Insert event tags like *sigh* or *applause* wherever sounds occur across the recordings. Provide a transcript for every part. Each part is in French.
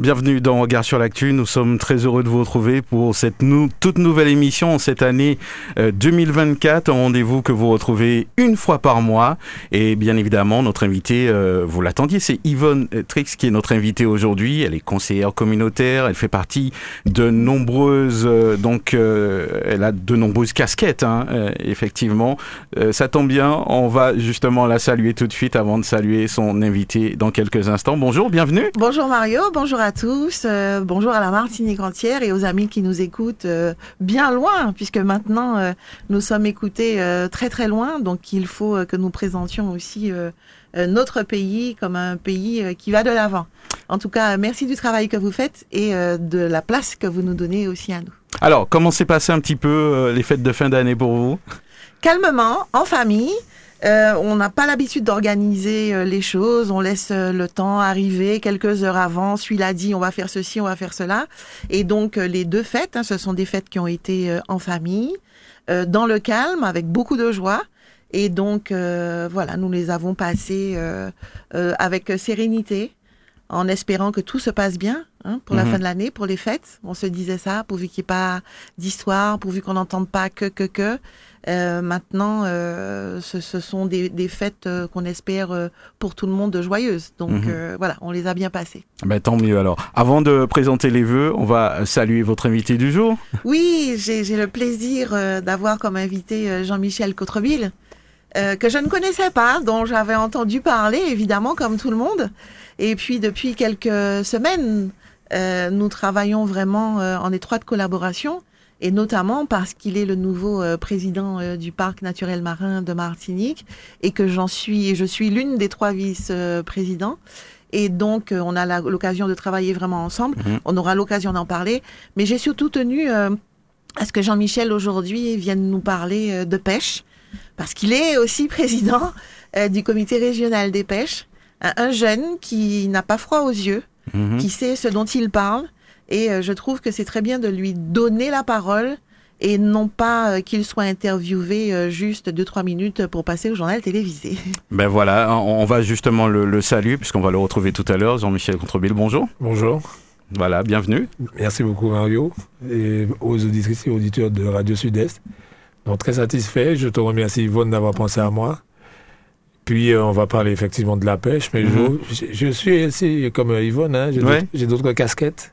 Bienvenue dans Regard sur l'actu. Nous sommes très heureux de vous retrouver pour cette toute nouvelle émission cette année 2024. Euh, un rendez-vous que vous retrouvez une fois par mois. Et bien évidemment, notre invité, euh, vous l'attendiez, c'est Yvonne Trix qui est notre invitée aujourd'hui. Elle est conseillère communautaire. Elle fait partie de nombreuses, euh, donc, elle a de nombreuses casquettes, hein, effectivement. ça tombe bien. On va justement la saluer tout de suite avant de saluer son invité dans quelques instants. Bonjour, bienvenue. Bonjour Mario. Bonjour à tous. Euh, bonjour à la Martinique entière et aux amis qui nous écoutent euh, bien loin, puisque maintenant euh, nous sommes écoutés très très loin. Donc il faut que nous présentions aussi notre pays comme un pays qui va de l'avant. En tout cas, merci du travail que vous faites et de la place que vous nous donnez aussi à nous. Alors, comment s'est passé un petit peu les fêtes de fin d'année pour vous? Calmement, en famille. Euh, on n'a pas l'habitude d'organiser euh, les choses. On laisse euh, le temps arriver quelques heures avant. Celui-là dit on va faire ceci, on va faire cela. Et donc les deux fêtes, hein, ce sont des fêtes qui ont été en famille, dans le calme, avec beaucoup de joie. Et donc voilà, nous les avons passées avec sérénité, en espérant que tout se passe bien hein, pour la mhm. fin de l'année, pour les fêtes. On se disait ça, pourvu qu'il n'y ait pas d'histoire, pourvu qu'on n'entende pas que, que, que. Euh, maintenant, euh, ce, sont des, fêtes euh, qu'on espère pour tout le monde joyeuses. Donc mhm. voilà, on les a bien passées. Ben, tant mieux alors. Avant de présenter les vœux, on va saluer votre invité du jour. Oui, j'ai le plaisir d'avoir comme invité Jean-Michel Cotreville. que je ne connaissais pas, dont j'avais entendu parler, évidemment, comme tout le monde. Et puis, depuis quelques semaines, nous travaillons vraiment en étroite collaboration et notamment parce qu'il est le nouveau euh, président euh, du parc naturel marin de Martinique et que j'en suis, je suis l'une des trois vice-présidents. Et donc, euh, on a l'occasion de travailler vraiment ensemble. Mhm. On aura l'occasion d'en parler. Mais j'ai surtout tenu à ce que Jean-Michel aujourd'hui vienne nous parler de pêche, parce qu'il est aussi *laughs* président du comité régional des pêches. Un, jeune qui n'a pas froid aux yeux, mhm. qui sait ce dont il parle et euh, je trouve que c'est très bien de lui donner la parole et non pas euh, qu'il soit interviewé euh, juste deux trois minutes pour passer au journal télévisé. *laughs* Ben voilà, on va justement le, saluer puisqu'on va le retrouver tout à l'heure. Jean-Michel Contrebille, bonjour. Bonjour. Voilà, bienvenue. Merci beaucoup Mario et aux auditrices et auditeurs de Radio Sud-Est. Donc très satisfait, je te remercie Yvonne d'avoir pensé à moi. Puis on va parler effectivement de la pêche, mais mhm. je, suis aussi comme Yvonne, hein, j'ai d'autres casquettes.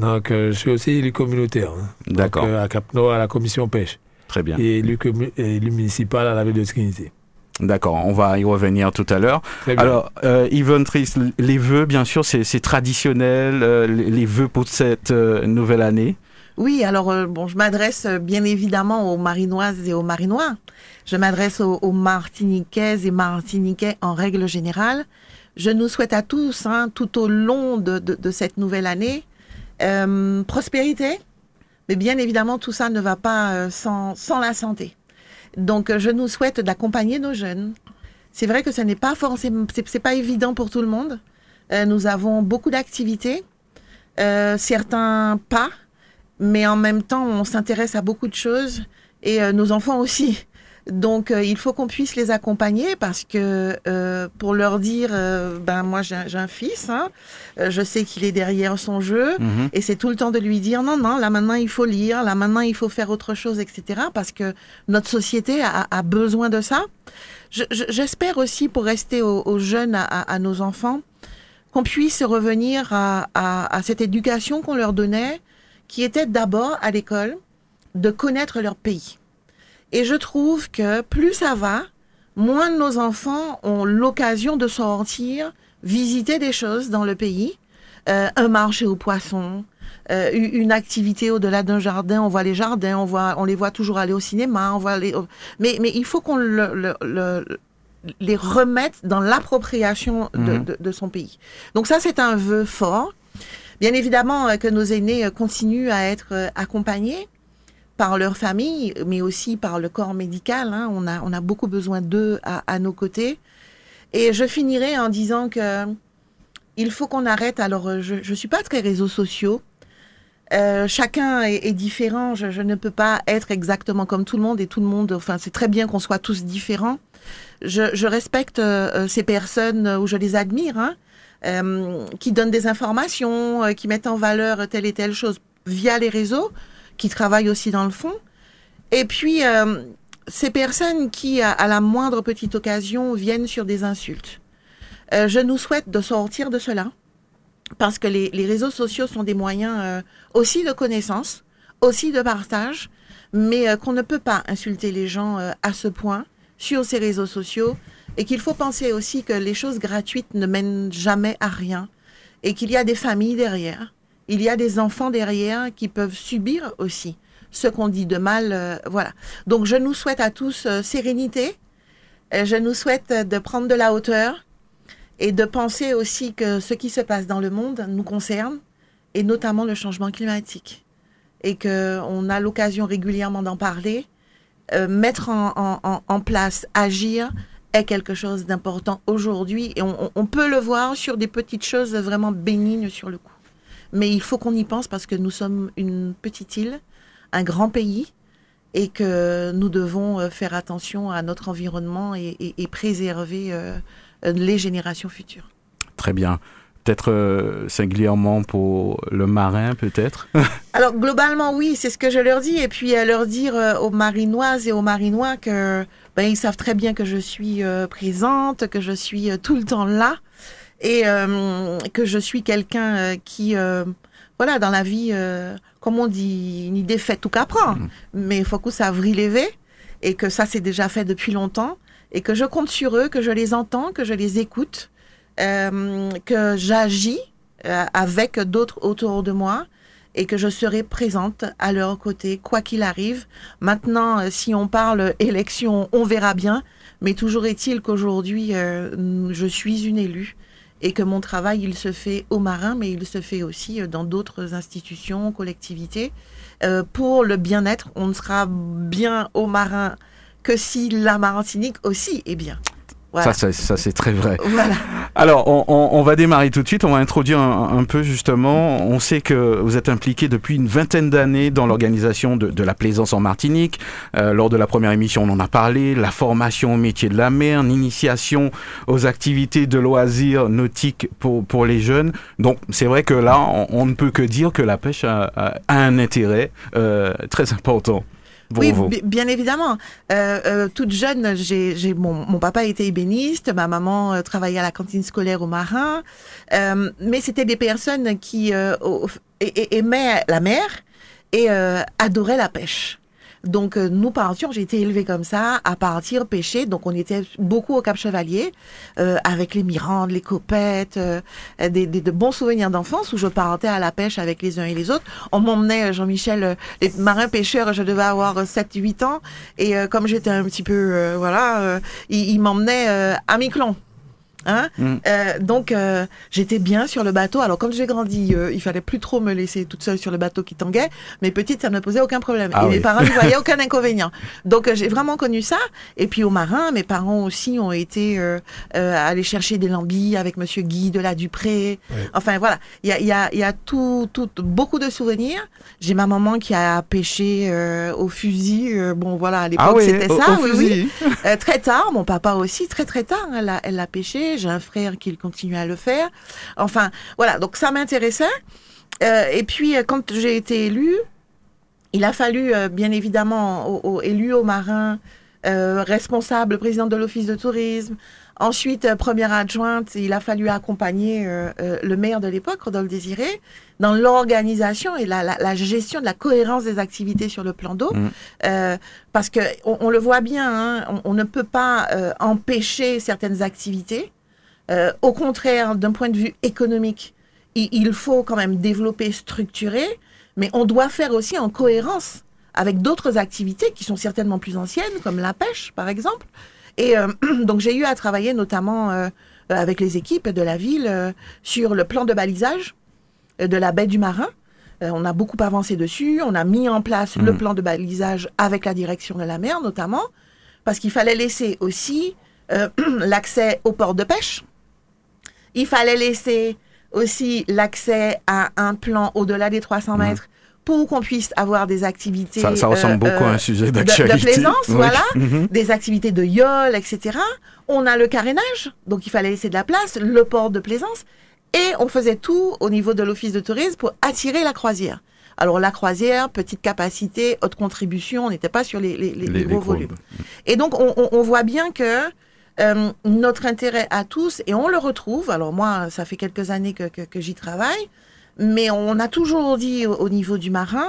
Donc, euh, je suis aussi élu communautaire. Hein. D'accord. Euh, à Cap-Nord, à la commission pêche. Très bien. Et élu, élu municipal à la ville de Trinité. D'accord, on va y revenir tout à l'heure. Alors, euh, Yvonne Tris, les vœux, bien sûr, c'est traditionnel, euh, les vœux pour cette nouvelle année. Oui, alors bon, je m'adresse bien évidemment aux Marinoises et aux Marinois. Je m'adresse aux, Martiniquaises et Martiniquais en règle générale. Je nous souhaite à tous, hein, tout au long de, de cette nouvelle année, euh, prospérité, mais bien évidemment, tout ça ne va pas euh, sans, sans la santé. Donc, euh, je nous souhaite d'accompagner nos jeunes. C'est vrai que ce n'est pas forcément, c'est pas évident pour tout le monde. nous avons beaucoup d'activités, certains pas, mais en même temps, on s'intéresse à beaucoup de choses et nos enfants aussi. Donc, euh, il faut qu'on puisse les accompagner parce que euh, pour leur dire, euh, ben moi j'ai un, fils, hein, je sais qu'il est derrière son jeu mhm. et c'est tout le temps de lui dire non non là maintenant il faut lire, là maintenant il faut faire autre chose, etc. Parce que notre société a, besoin de ça. J'espère aussi pour rester aux, jeunes, à, nos enfants, qu'on puisse revenir à, à cette éducation qu'on leur donnait, qui était d'abord à l'école de connaître leur pays et je trouve que plus ça va, moins de nos enfants ont l'occasion de sortir, visiter des choses dans le pays, euh, un marché aux poissons, euh, une activité au-delà d'un jardin. On voit les jardins, on voit, on les voit toujours aller au cinéma, on voit les. Mais mais il faut qu'on le, les remette dans l'appropriation de, mhm. de, de, son pays. Donc ça, c'est un vœu fort. Bien évidemment euh, que nos aînés continuent à être accompagnés par leur famille, mais aussi par le corps médical. Hein. On, a, on a beaucoup besoin d'eux à, nos côtés. Et je finirai en disant que il faut qu'on arrête. Alors, je ne suis pas très réseaux sociaux. Euh, chacun est, différent. Je, ne peux pas être exactement comme tout le monde et tout le monde. Enfin, c'est très bien qu'on soit tous différents. Je, respecte euh, ces personnes où je les admire, hein, euh, qui donnent des informations, qui mettent en valeur telle et telle chose via les réseaux, qui travaillent aussi dans le fond. Et puis ces personnes qui, à, la moindre petite occasion, viennent sur des insultes. je nous souhaite de sortir de cela parce que les, réseaux sociaux sont des moyens euh, aussi de connaissance, aussi de partage, mais euh, qu'on ne peut pas insulter les gens euh, à ce point sur ces réseaux sociaux et qu'il faut penser aussi que les choses gratuites ne mènent jamais à rien et qu'il y a des familles derrière, il y a des enfants derrière qui peuvent subir aussi ce qu'on dit de mal. voilà. Donc je nous souhaite à tous sérénité, je nous souhaite de prendre de la hauteur, et de penser aussi que ce qui se passe dans le monde nous concerne, et notamment le changement climatique, et qu'on a l'occasion régulièrement d'en parler. Euh, mettre en, place, agir est quelque chose d'important aujourd'hui, et on, peut le voir sur des petites choses vraiment bénignes sur le coup. Mais il faut qu'on y pense parce que nous sommes une petite île, un grand pays, et que nous devons euh, faire attention à notre environnement et, préserver euh, euh, les générations futures. Très bien. Peut-être euh, singulièrement pour le marin, peut-être? *laughs* Alors, globalement, oui, c'est ce que je leur dis. Et puis, à leur dire euh, aux marinoises et aux marinois que ben, ils savent très bien que je suis présente, que je suis tout le temps là et que je suis quelqu'un qui, voilà, dans la vie, comme on dit, ni défaite ou qu'apprend. Mm. Mais il faut que ça vrille lever et que ça, c'est déjà fait depuis longtemps et que je compte sur eux, que je les entends, que je les écoute, euh, que j'agis euh, avec d'autres autour de moi et que je serai présente à leur côté, quoi qu'il arrive. Maintenant, euh, si on parle élection, on verra bien, mais toujours est-il qu'aujourd'hui, je suis une élue et que mon travail, il se fait au marin, mais il se fait aussi dans d'autres institutions, collectivités. pour le bien-être, on ne sera bien au marin que si la Martinique aussi est bien. Ça, ça, c'est très vrai. Alors, on, va démarrer tout de suite. On va introduire un, peu justement. On sait que vous êtes impliqué depuis une vingtaine d'années dans l'organisation de, la plaisance en Martinique. Euh, lors de la première émission, on en a parlé. La formation au métier de la mer, l'initiation aux activités de loisirs nautiques pour, pour les jeunes. Donc, c'est vrai que là, on, ne peut que dire que la pêche a, un intérêt euh, très important oui, bien évidemment. Euh, euh, toute jeune, j'ai, mon, mon, papa était ébéniste, ma maman euh, travaillait à la cantine scolaire au Marin, euh, mais c'était des personnes qui euh, aimaient la mer et adoraient la pêche. Donc euh, nous partions, j'ai été élevée comme ça, à partir pêcher. Donc on était beaucoup au Cap Chevalier, euh, avec les mirandes, les copettes, euh, des, des, de bons souvenirs d'enfance où je partais à la pêche avec les uns et les autres. On m'emmenait, Jean-Michel, les marins pêcheurs, je devais avoir 7-8 ans. Et comme j'étais un petit peu, voilà, il, m'emmenait à Miquelon. Hein mm. euh, donc euh, j'étais bien sur le bateau. Alors quand j'ai grandi, euh, il fallait plus trop me laisser toute seule sur le bateau qui tanguait. Mais petite, ça ne posait aucun problème. Ah et mes parents ne *laughs* voyaient aucun inconvénient. Donc j'ai vraiment connu ça. Et puis au marin, mes parents aussi ont été aller chercher des lambis avec Monsieur Guy de la Dupré. Enfin voilà, il y a, y, a, y a tout, tout, beaucoup de souvenirs. J'ai ma maman qui a pêché au fusil. bon voilà, à l'époque ah c'était ça. oui, oui. très tard, mon papa aussi très très tard. Elle a, elle a pêché j'ai un frère qui continue à le faire. Enfin, voilà, donc ça m'intéressait. Euh, et puis, euh, quand j'ai été élue, il a fallu, euh, bien évidemment, au, élu au marin, responsable, président de l'office de tourisme, Ensuite, première adjointe, il a fallu accompagner le maire de l'époque, Rodolphe Désiré, dans l'organisation et la, gestion de la cohérence des activités sur le plan d'eau. Mmh. parce que on, le voit bien, hein, on, ne peut pas empêcher certaines activités. Euh, au contraire, d'un point de vue économique, il, faut quand même développer, structurer, mais on doit faire aussi en cohérence avec d'autres activités qui sont certainement plus anciennes, comme la pêche, par exemple. Et euh, *clears throat* donc j'ai eu à travailler notamment euh, avec les équipes de la ville sur le plan de balisage de la baie du Marin. on a beaucoup avancé dessus. On a mis en place le mmh. plan de balisage avec la direction de la mer, notamment, parce qu'il fallait laisser aussi euh, *clears throat* l'accès au port de pêche. Il fallait laisser aussi l'accès à un plan au-delà des 300 Mhm. mètres pour qu'on puisse avoir des activités Ça, ça ressemble euh, beaucoup à euh, un sujet de, de d'actualité. plaisance, Oui. voilà, *laughs* Mhm. des activités de yole, etc. On a le carénage, donc il fallait laisser de la place, le port de plaisance, et on faisait tout au niveau de l'office de tourisme pour attirer la croisière. Alors la croisière, petite capacité, haute contribution, on n'était pas sur les, les, les- les gros volumes. Et donc, on, on- on voit bien que euh, notre intérêt à tous, et on le retrouve, alors moi, ça fait quelques années que, que- que j'y travaille, mais on a toujours dit au, au niveau du marin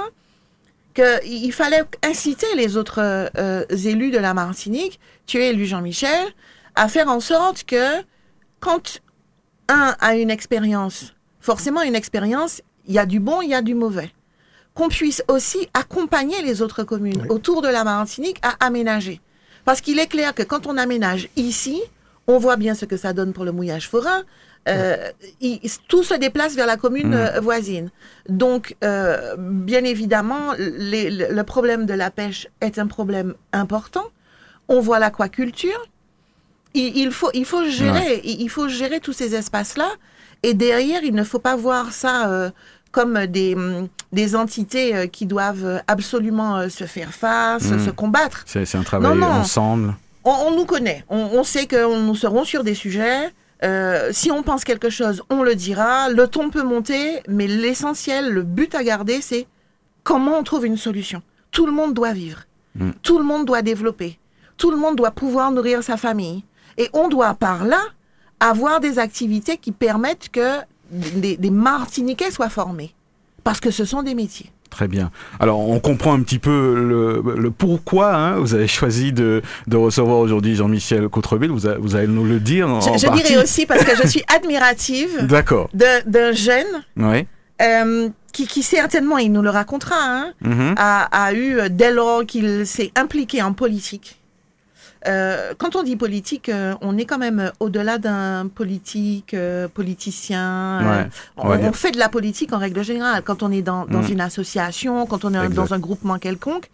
qu'il fallait inciter les autres euh, élus de la Martinique, tu es élu Jean-Michel, à faire en sorte que quand un a une expérience, forcément une expérience, il y a du bon, il y a du mauvais qu'on puisse aussi accompagner les autres communes Oui. autour de la Martinique à aménager. Parce qu'il est clair que quand on aménage ici, on voit bien ce que ça donne pour le mouillage forain. Euh, il- tout se déplace vers la commune euh, voisine. Donc, euh, bien évidemment, les- le problème de la pêche est un problème important. On voit l'aquaculture. Il, il faut, il faut gérer, il, il faut gérer tous ces espaces-là. Et derrière, il ne faut pas voir ça euh, comme des, des entités euh, qui doivent absolument euh, se faire face, Mhm. se combattre. C'est un travail Non, non. ensemble. On, on nous connaît, on, on sait que nous serons sur des sujets. Euh, si on pense quelque chose, on le dira. Le ton peut monter, mais l'essentiel, le but à garder, c'est comment on trouve une solution. Tout le monde doit vivre. Mm. Tout le monde doit développer. Tout le monde doit pouvoir nourrir sa famille. Et on doit par là avoir des activités qui permettent que des, des Martiniquais soient formés. Parce que ce sont des métiers. Très bien. Alors, on comprend un petit peu le, le pourquoi hein, vous avez choisi de, de recevoir aujourd'hui Jean-Michel Cotreville. Vous, a- vous allez nous le dire en, Je, en je partie. dirais aussi parce que je suis *laughs* admirative d'un jeune Oui. euh, qui, qui certainement, il nous le racontera, hein, Mhm. a, a eu, euh, dès lors qu'il s'est impliqué en politique, euh, quand on dit politique, euh, on est quand même au-delà d'un politique, euh, politicien. euh, Ouais. on, Ouais. on fait de la politique en règle générale quand on est dans, dans Mm. une association, quand on est Exact. dans un groupement quelconque.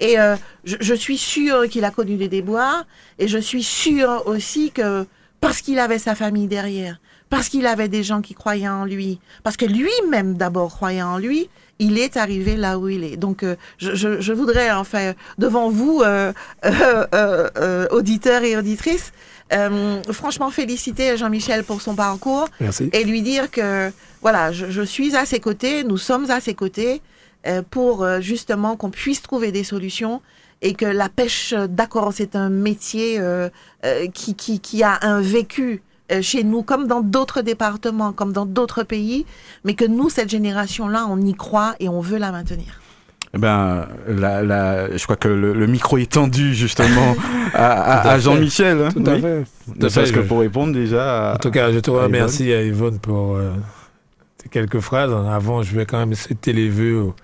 Et euh, je, je suis sûre qu'il a connu des déboires et je suis sûre aussi que parce qu'il avait sa famille derrière, parce qu'il avait des gens qui croyaient en lui, parce que lui-même d'abord croyait en lui, il est arrivé là où il est. Donc euh, je, je, je voudrais enfin devant vous, euh, *laughs* euh, euh, euh, auditeurs et auditrices, euh, franchement féliciter Jean-Michel pour son parcours Merci. et lui dire que voilà, je, je suis à ses côtés, nous sommes à ses côtés euh, pour euh, justement qu'on puisse trouver des solutions et que la pêche, d'accord, c'est un métier euh, euh, qui, qui, qui a un vécu chez nous, comme dans d'autres départements, comme dans d'autres pays, mais que nous, cette génération-là, on y croit et on veut la maintenir. Eh Ben, la, la, je crois que le, le micro est tendu justement *laughs* à, à- Tout à à fait. Jean-Michel. hein. Tout à Oui. fait. Tout à fait, que je- pour répondre déjà. À... En tout cas, je te à remercie à Yvonne pour euh, tes quelques phrases. Avant, je vais quand même citer les vœux aux,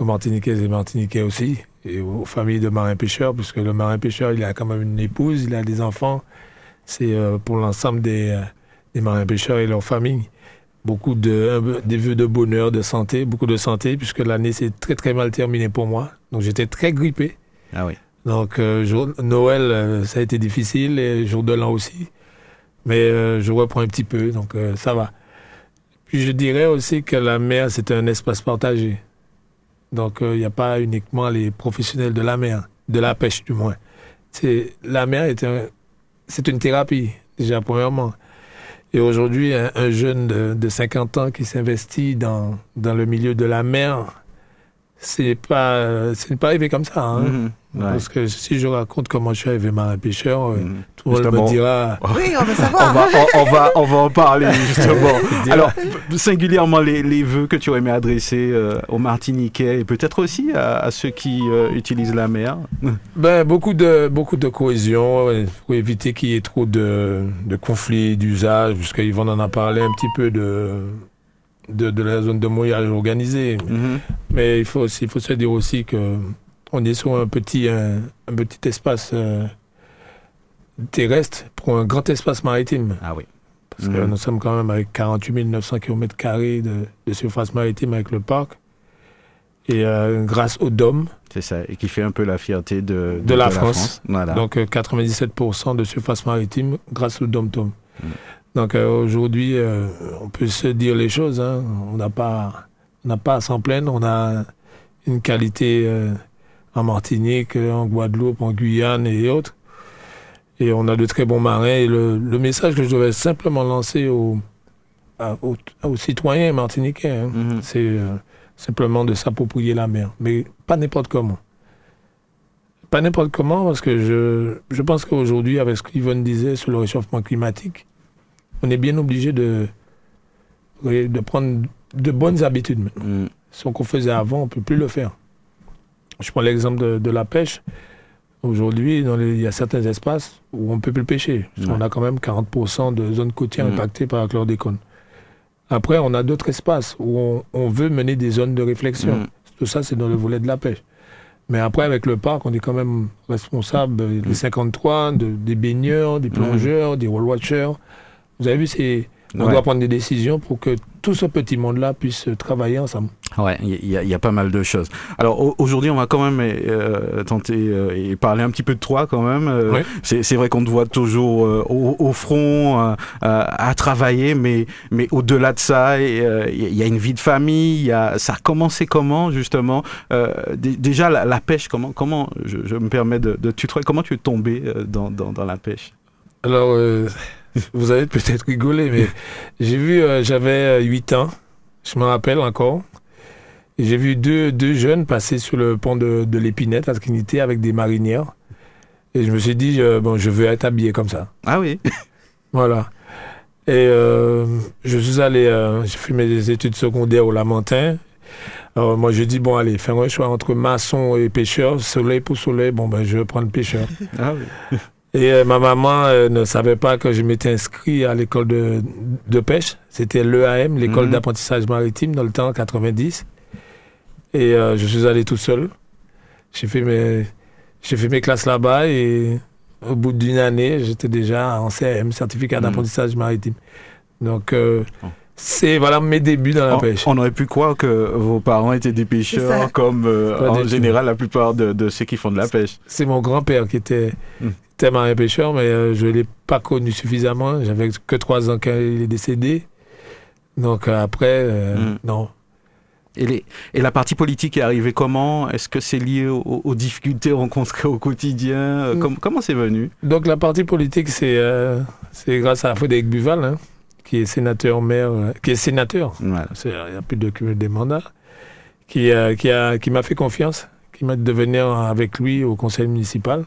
aux Martiniquais et Martiniquais aussi, et aux familles de marins-pêcheurs, puisque le marin-pêcheur, il a quand même une épouse, il a des enfants. C'est euh, pour l'ensemble des, euh, des marins-pêcheurs et leurs familles. Beaucoup de, des vœux de bonheur, de santé, beaucoup de santé, puisque l'année s'est très très mal terminée pour moi. Donc j'étais très grippé. Ah oui. Donc, euh, jour- Noël, euh, ça a été difficile, et jour de l'an aussi. Mais euh, je reprends un petit peu, donc euh, ça va. Puis je dirais aussi que la mer, c'est un espace partagé. Donc, euh, il n'y a pas uniquement les professionnels de la mer, de la pêche du moins. C'est, la mer est un, c'est une thérapie, déjà, premièrement. Et aujourd'hui, un, un jeune de, de 50 ans qui s'investit dans, dans le milieu de la mer, c'est pas, c'est pas arrivé comme ça. Hein. Mhm. Ouais. Parce que si je raconte comment je suis arrivé marin pêcheur, euh, Mhm. tout le monde me dira. *laughs* Oui, on On savoir. va, on, on va, on va en parler *laughs* justement. Alors, singulièrement les, les vœux que tu aurais aimé adresser euh, aux Martiniquais et peut-être aussi à, à ceux qui euh, utilisent la mer. *laughs* Ben, beaucoup de, beaucoup de cohésion, pour éviter qu'il y ait trop de, de conflits d'usage, puisqu'Yvonne en a parlé un petit peu de, de, de la zone de mouillage organisée. Mhm. Mais il faut, aussi, il faut se dire aussi que on est sur un petit, un, un petit espace euh, terrestre pour un grand espace maritime. Ah oui. Parce que Mhm. nous sommes quand même avec 48 900 km de, de surface maritime avec le parc. Et euh, grâce au DOM, C'est ça, et qui fait un peu la fierté de, De la France. Voilà. donc euh, 97% de surface maritime grâce au DOM-TOM. Mm. Donc euh, aujourd'hui, euh, on peut se dire les choses. hein. On n'a pas, on n'a pas à s'en plaindre. On a une qualité euh, en Martinique, en Guadeloupe, en Guyane et autres. Et on a de très bons marins. Et le, le message que je devais simplement lancer aux, aux, aux citoyens martiniquais, hein, Mhm. c'est simplement de s'approprier la mer. Mais pas n'importe comment. Pas n'importe comment, parce que je, je pense qu'aujourd'hui, avec ce qu'Yvonne disait sur le réchauffement climatique, on est bien obligé de, de prendre de bonnes habitudes maintenant. Mm. Ce qu'on faisait avant, on ne peut plus le faire. Je prends l'exemple de, de la pêche. Aujourd'hui, il y a certains espaces où on ne peut plus pêcher. Parce Ouais. a quand même 40% de zones côtières Mhm. impactées par la chlordécone. Après, on a d'autres espaces où on, on veut mener des zones de réflexion. Mhm. Tout ça, c'est dans le volet de la pêche. Mais après, avec le parc, on est quand même responsable des 53, de- des baigneurs, des plongeurs, des wall watchers. Vous avez vu, c'est, on Ouais. doit prendre des décisions pour que tout ce petit monde-là puisse travailler ensemble. Ouais, il y, a- il y a pas mal de choses. Alors au- aujourd'hui, on va quand même euh, tenter euh, et parler un petit peu de toi quand même. Euh, Oui. C'est vrai qu'on te voit toujours euh, au, au front euh, euh, à travailler, mais mais au-delà de ça, euh, il y, a- une vie de famille. Il y a, ça a commencé comment justement? Euh, dé- Déjà la, la pêche, comment comment je, je me permets de, de tutoyer. Comment tu es tombé euh, dans, dans, dans la pêche? Alors, euh, *laughs* vous allez peut-être rigoler, mais j'ai vu, euh, j'avais euh, 8 ans, je me rappelle encore. J'ai vu deux, deux jeunes passer sur le pont de, de l'Épinette à Trinité avec des marinières. Et je me suis dit, euh, bon, je veux être habillé comme ça. Ah oui. *laughs* Voilà. Et euh, je suis allé, euh, j'ai fait mes études secondaires au Lamentin. Alors moi, je dis, bon, allez, faire un choix entre maçon et pêcheur, soleil pour soleil, bon, ben, je vais prendre pêcheur. Ah oui. *laughs* Et euh, ma maman euh, ne savait pas que je m'étais inscrit à l'école de, de pêche. C'était l'EAM, l'école Mhm. d'apprentissage maritime, dans le temps 90. Et euh, je suis allé tout seul. J'ai fait mes, j'ai fait mes classes là-bas et au bout d'une année, j'étais déjà en CM, certificat Mhm. d'apprentissage maritime. Donc, Oh. C'est voilà mes débuts dans la On, pêche. on aurait pu croire que vos parents étaient des pêcheurs, comme euh, en tout. général la plupart de, de ceux qui font de la pêche. C'est mon grand-père qui était, Mhm. était marin pêcheur, mais euh, je ne l'ai pas connu suffisamment. J'avais que trois ans quand il est décédé. Donc euh, après, euh, Mhm. non. Et, les, et la partie politique est arrivée comment? Est-ce que c'est lié aux, aux difficultés rencontrées au quotidien? Euh, Mm. com- Comment c'est venu? Donc la partie politique, c'est euh, c'est grâce à Frédéric Buval, hein, qui est sénateur maire, euh, qui est sénateur. Voilà. C'est- Il n'y a plus de cumul des mandats. Qui, euh, qui a qui m'a fait confiance, qui m'a de venir avec lui au conseil municipal.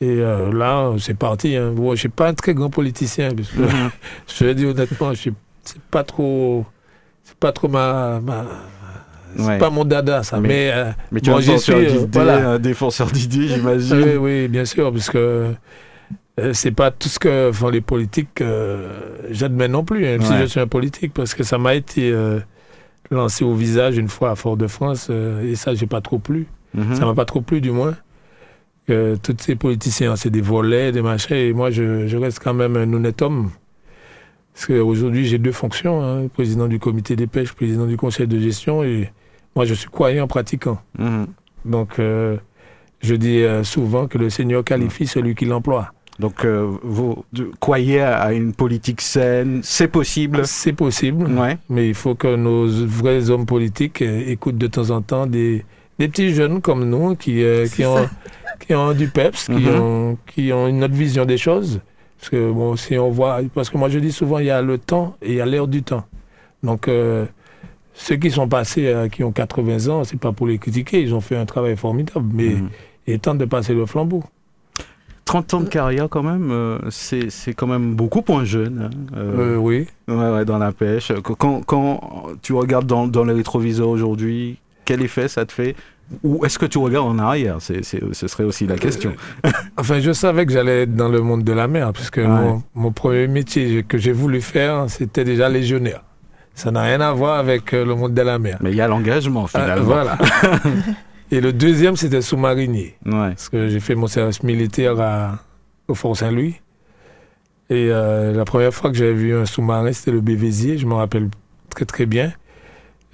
Et euh, là, c'est parti. Hein. Bon, je suis pas un très grand politicien, parce que Mhm. *laughs* je le dis honnêtement, je c'est pas trop, c'est pas trop ma, ma- c'est Ouais. pas mon dada ça. Mais- Mais, euh, Mais tu bon, suis, euh, d'idées, voilà. un défenseur d'idées, j'imagine. Oui, oui, bien sûr, parce que euh, c'est pas tout ce que font les politiques euh, j'admets non plus, hein, même si Ouais. je suis un politique, parce que ça m'a été euh, lancé au visage une fois à Fort-de-France, euh, et ça, j'ai pas trop plu. Mhm. Ça m'a pas trop plu, du moins. Que tous ces politiciens, c'est des volets, des machins, et moi, je, je reste quand même un honnête homme. Parce qu'aujourd'hui, j'ai deux fonctions, hein, président du comité des pêches, président du conseil de gestion, et moi, je suis croyant pratiquant. Mhm. Donc, euh, je dis euh, souvent que le Seigneur qualifie celui qui l'emploie. Donc, euh, vous croyez à une politique saine, c'est possible C'est possible, Ouais. mais il faut que nos vrais hommes politiques euh, écoutent de temps en temps des, des petits jeunes comme nous qui, euh, qui, ont, qui ont du peps, qui, Mhm. ont, qui ont une autre vision des choses. Parce que, bon, si on voit, parce que moi je dis souvent, il y a le temps et il y a l'heure du temps. Donc, euh, ceux qui sont passés, euh, qui ont 80 ans, c'est pas pour les critiquer, ils ont fait un travail formidable, mais il est temps de passer le flambeau. 30 ans de carrière quand même, euh, c'est c'est quand même beaucoup pour un jeune. hein. Euh, Euh, oui. Ouais, ouais, dans la pêche. Quand, quand tu regardes dans, dans les rétroviseurs aujourd'hui, quel effet ça te fait? Ou est-ce que tu regardes en arrière? C'est, c'est- Ce serait aussi la question. Enfin, je savais que j'allais être dans le monde de la mer, puisque Ouais. mon, mon premier métier que j'ai voulu faire, c'était déjà légionnaire. Ça n'a rien à voir avec euh, le monde de la mer. Mais il y a l'engagement Ah, finalement. voilà. *laughs* Et le deuxième, c'était sous-marinier, Ouais. parce que j'ai fait mon service militaire à, au Fort Saint-Louis. Et euh, la première fois que j'avais vu un sous-marin, c'était le Bévésier, je me rappelle très très bien.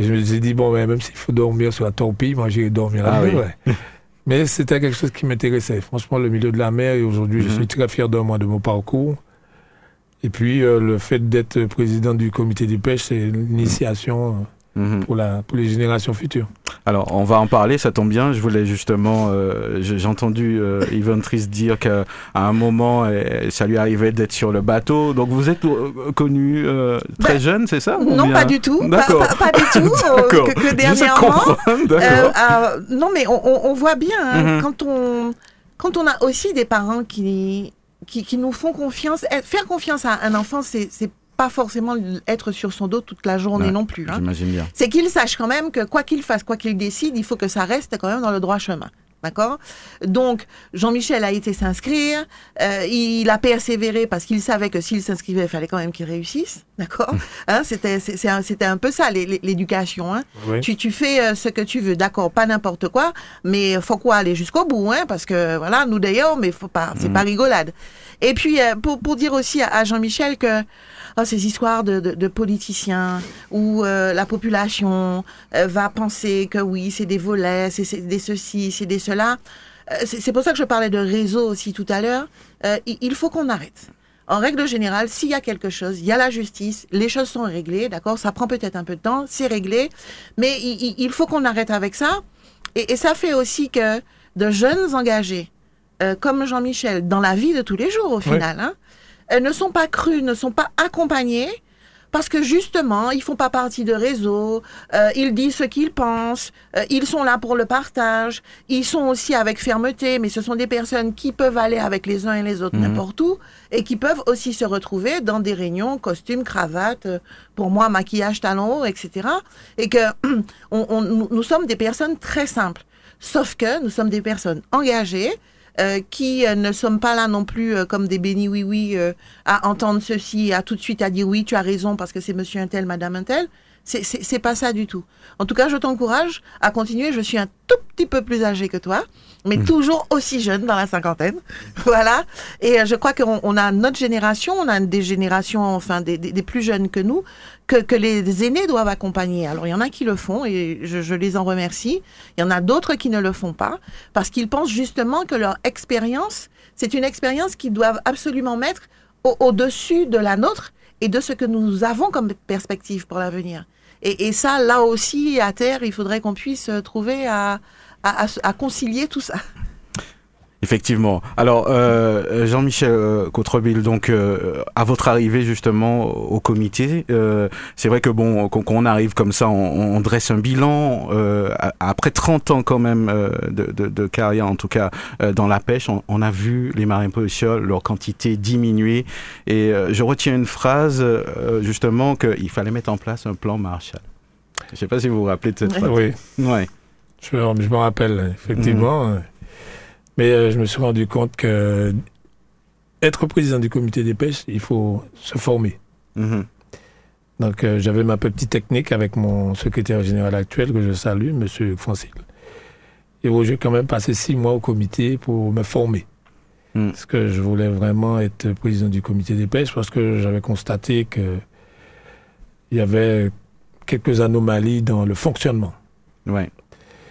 Et je me suis dit, bon, même s'il faut dormir sur la torpille, moi j'irai dormir Ah oui. ouais. *laughs* Mais c'était quelque chose qui m'intéressait. Franchement, le milieu de la mer, et aujourd'hui, je Mhm. suis très fier de moi, de mon parcours. Et puis, euh, le fait d'être président du comité des pêches, c'est l'initiation Mhm. Euh, pour, la, pour les générations futures. Alors, on va en parler, ça tombe bien. Je voulais justement, euh, j'ai entendu euh, Yvonne Triss dire qu'à un moment, euh, ça lui arrivait d'être sur le bateau. Donc, vous êtes euh, connu euh, très Bah, jeune, c'est ça Non, bien- pas du tout. Pas, D'accord. pas- pas du tout. *laughs* D'accord. que, que dernièrement. Euh, euh, non, mais on, on- on voit bien hein, Mhm. quand on quand on a aussi des parents qui qui, qui nous font confiance. Eh, Faire confiance à un enfant, c'est c'est pas forcément être sur son dos toute la journée Ouais, non plus. hein. J'imagine bien. C'est qu'il sache quand même que quoi qu'il fasse, quoi qu'il décide, il faut que ça reste quand même dans le droit chemin. D'accord? Donc, Jean-Michel a été s'inscrire, euh, il a persévéré parce qu'il savait que s'il s'inscrivait, il fallait quand même qu'il réussisse. D'accord *laughs* hein, C'était un, c'était un peu ça, l'é- l'é- l'éducation. Hein Oui. tu, tu fais euh, ce que tu veux, d'accord, pas n'importe quoi, mais faut quoi aller jusqu'au bout, hein, parce que voilà, nous d'ailleurs, mais faut pas, c'est pas rigolade. Et puis euh, pour, pour dire aussi à, à Jean-Michel que oh, ces histoires de, de, de politiciens où euh, la population euh, va penser que oui, c'est des volets, c'est des ceci, c'est des cela. Euh, c'est pour ça que je parlais de réseau aussi tout à l'heure. Il, faut qu'on arrête. En règle générale, s'il y a quelque chose, il y a la justice, les choses sont réglées, d'accord? Ça prend peut-être un peu de temps, c'est réglé, mais il, faut qu'on arrête avec ça. Et, et ça fait aussi que de jeunes engagés, euh, comme Jean-Michel, dans la vie de tous les jours au final, hein, ne sont pas crus, ne sont pas accompagnés, parce que justement, ils font pas partie de réseau, euh, ils disent ce qu'ils pensent, euh, ils sont là pour le partage, ils sont aussi avec fermeté, mais ce sont des personnes qui peuvent aller avec les uns et les autres Mhm. n'importe où, et qui peuvent aussi se retrouver dans des réunions, costumes, cravates, euh, pour moi, maquillage, talons hauts, etc. Et que *clears throat* on, on- nous sommes des personnes très simples, sauf que nous sommes des personnes engagées, euh, qui euh, ne sommes pas là non plus euh, comme des bénis oui oui euh, à entendre ceci, à tout de suite à dire oui tu as raison parce que c'est monsieur un tel, madame un tel. C'est- pas ça du tout. En tout cas, je t'encourage à continuer. Je suis un tout petit peu plus âgé que toi, mais toujours aussi jeune dans la cinquantaine. *laughs* voilà. Et euh, je crois qu'on on a notre génération, on a des générations, enfin des, des- des plus jeunes que nous, que, que les aînés doivent accompagner. Alors il y en a qui le font et je, je les en remercie. Il y en a d'autres qui ne le font pas parce qu'ils pensent justement que leur expérience, c'est une expérience qu'ils doivent absolument mettre au- au-dessus de la nôtre et de ce que nous avons comme perspective pour l'avenir. Et, et ça, là aussi, à terre, il faudrait qu'on puisse euh, trouver à, à, à- à concilier tout ça. Effectivement. Alors, euh, Jean-Michel euh, Cotreville, donc, euh, à votre arrivée justement au comité, euh, c'est vrai que bon, qu'on arrive comme ça, on, on dresse un bilan. euh, après 30 ans quand même euh, de, de, de carrière, en tout cas euh, dans la pêche, on, on a vu les marins pêcheurs, leur quantité diminuer. Et euh, je retiens une phrase euh, justement qu'il fallait mettre en place un plan Marshall. Je ne sais pas si vous vous rappelez de cette phrase. Oui, Ouais. Je, me- je me rappelle, effectivement. euh, Mais euh, je me suis rendu compte que être président du comité des pêches, il faut se former. Mhm. Donc euh, j'avais ma petite technique avec mon secrétaire général actuel que je salue, Monsieur Francil. Et j'ai quand même passé six mois au comité pour me former. Mm. Parce que je voulais vraiment être président du comité des pêches parce que j'avais constaté que il y avait quelques anomalies dans le fonctionnement. Ouais.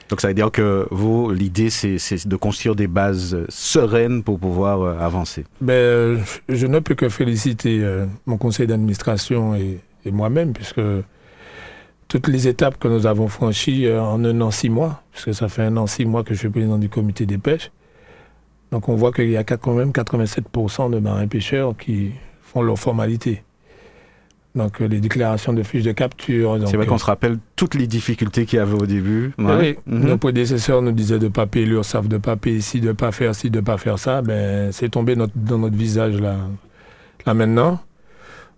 Donc ça veut dire que vous, l'idée, c'est de construire des bases sereines pour pouvoir euh, avancer. Ben, je je ne peux que féliciter euh, mon conseil d'administration et, et moi-même, puisque toutes les étapes que nous avons franchies euh, en un an, six mois, puisque ça fait un an, six mois que je suis président du comité des pêches, donc on voit qu'il y a quand même 87% de marins pêcheurs qui font leurs formalités. Donc euh, les déclarations de fiches de capture. C'est vrai euh, qu'on se rappelle toutes les difficultés qu'il y avait au début. oui, Ouais. oui. Mhm. Nos prédécesseurs nous disaient de ne pas payer l'URSSAF, de ne pas payer ici, de ne pas faire ci, de ne pas faire ça. Ben, c'est tombé notre- dans notre visage là, là maintenant.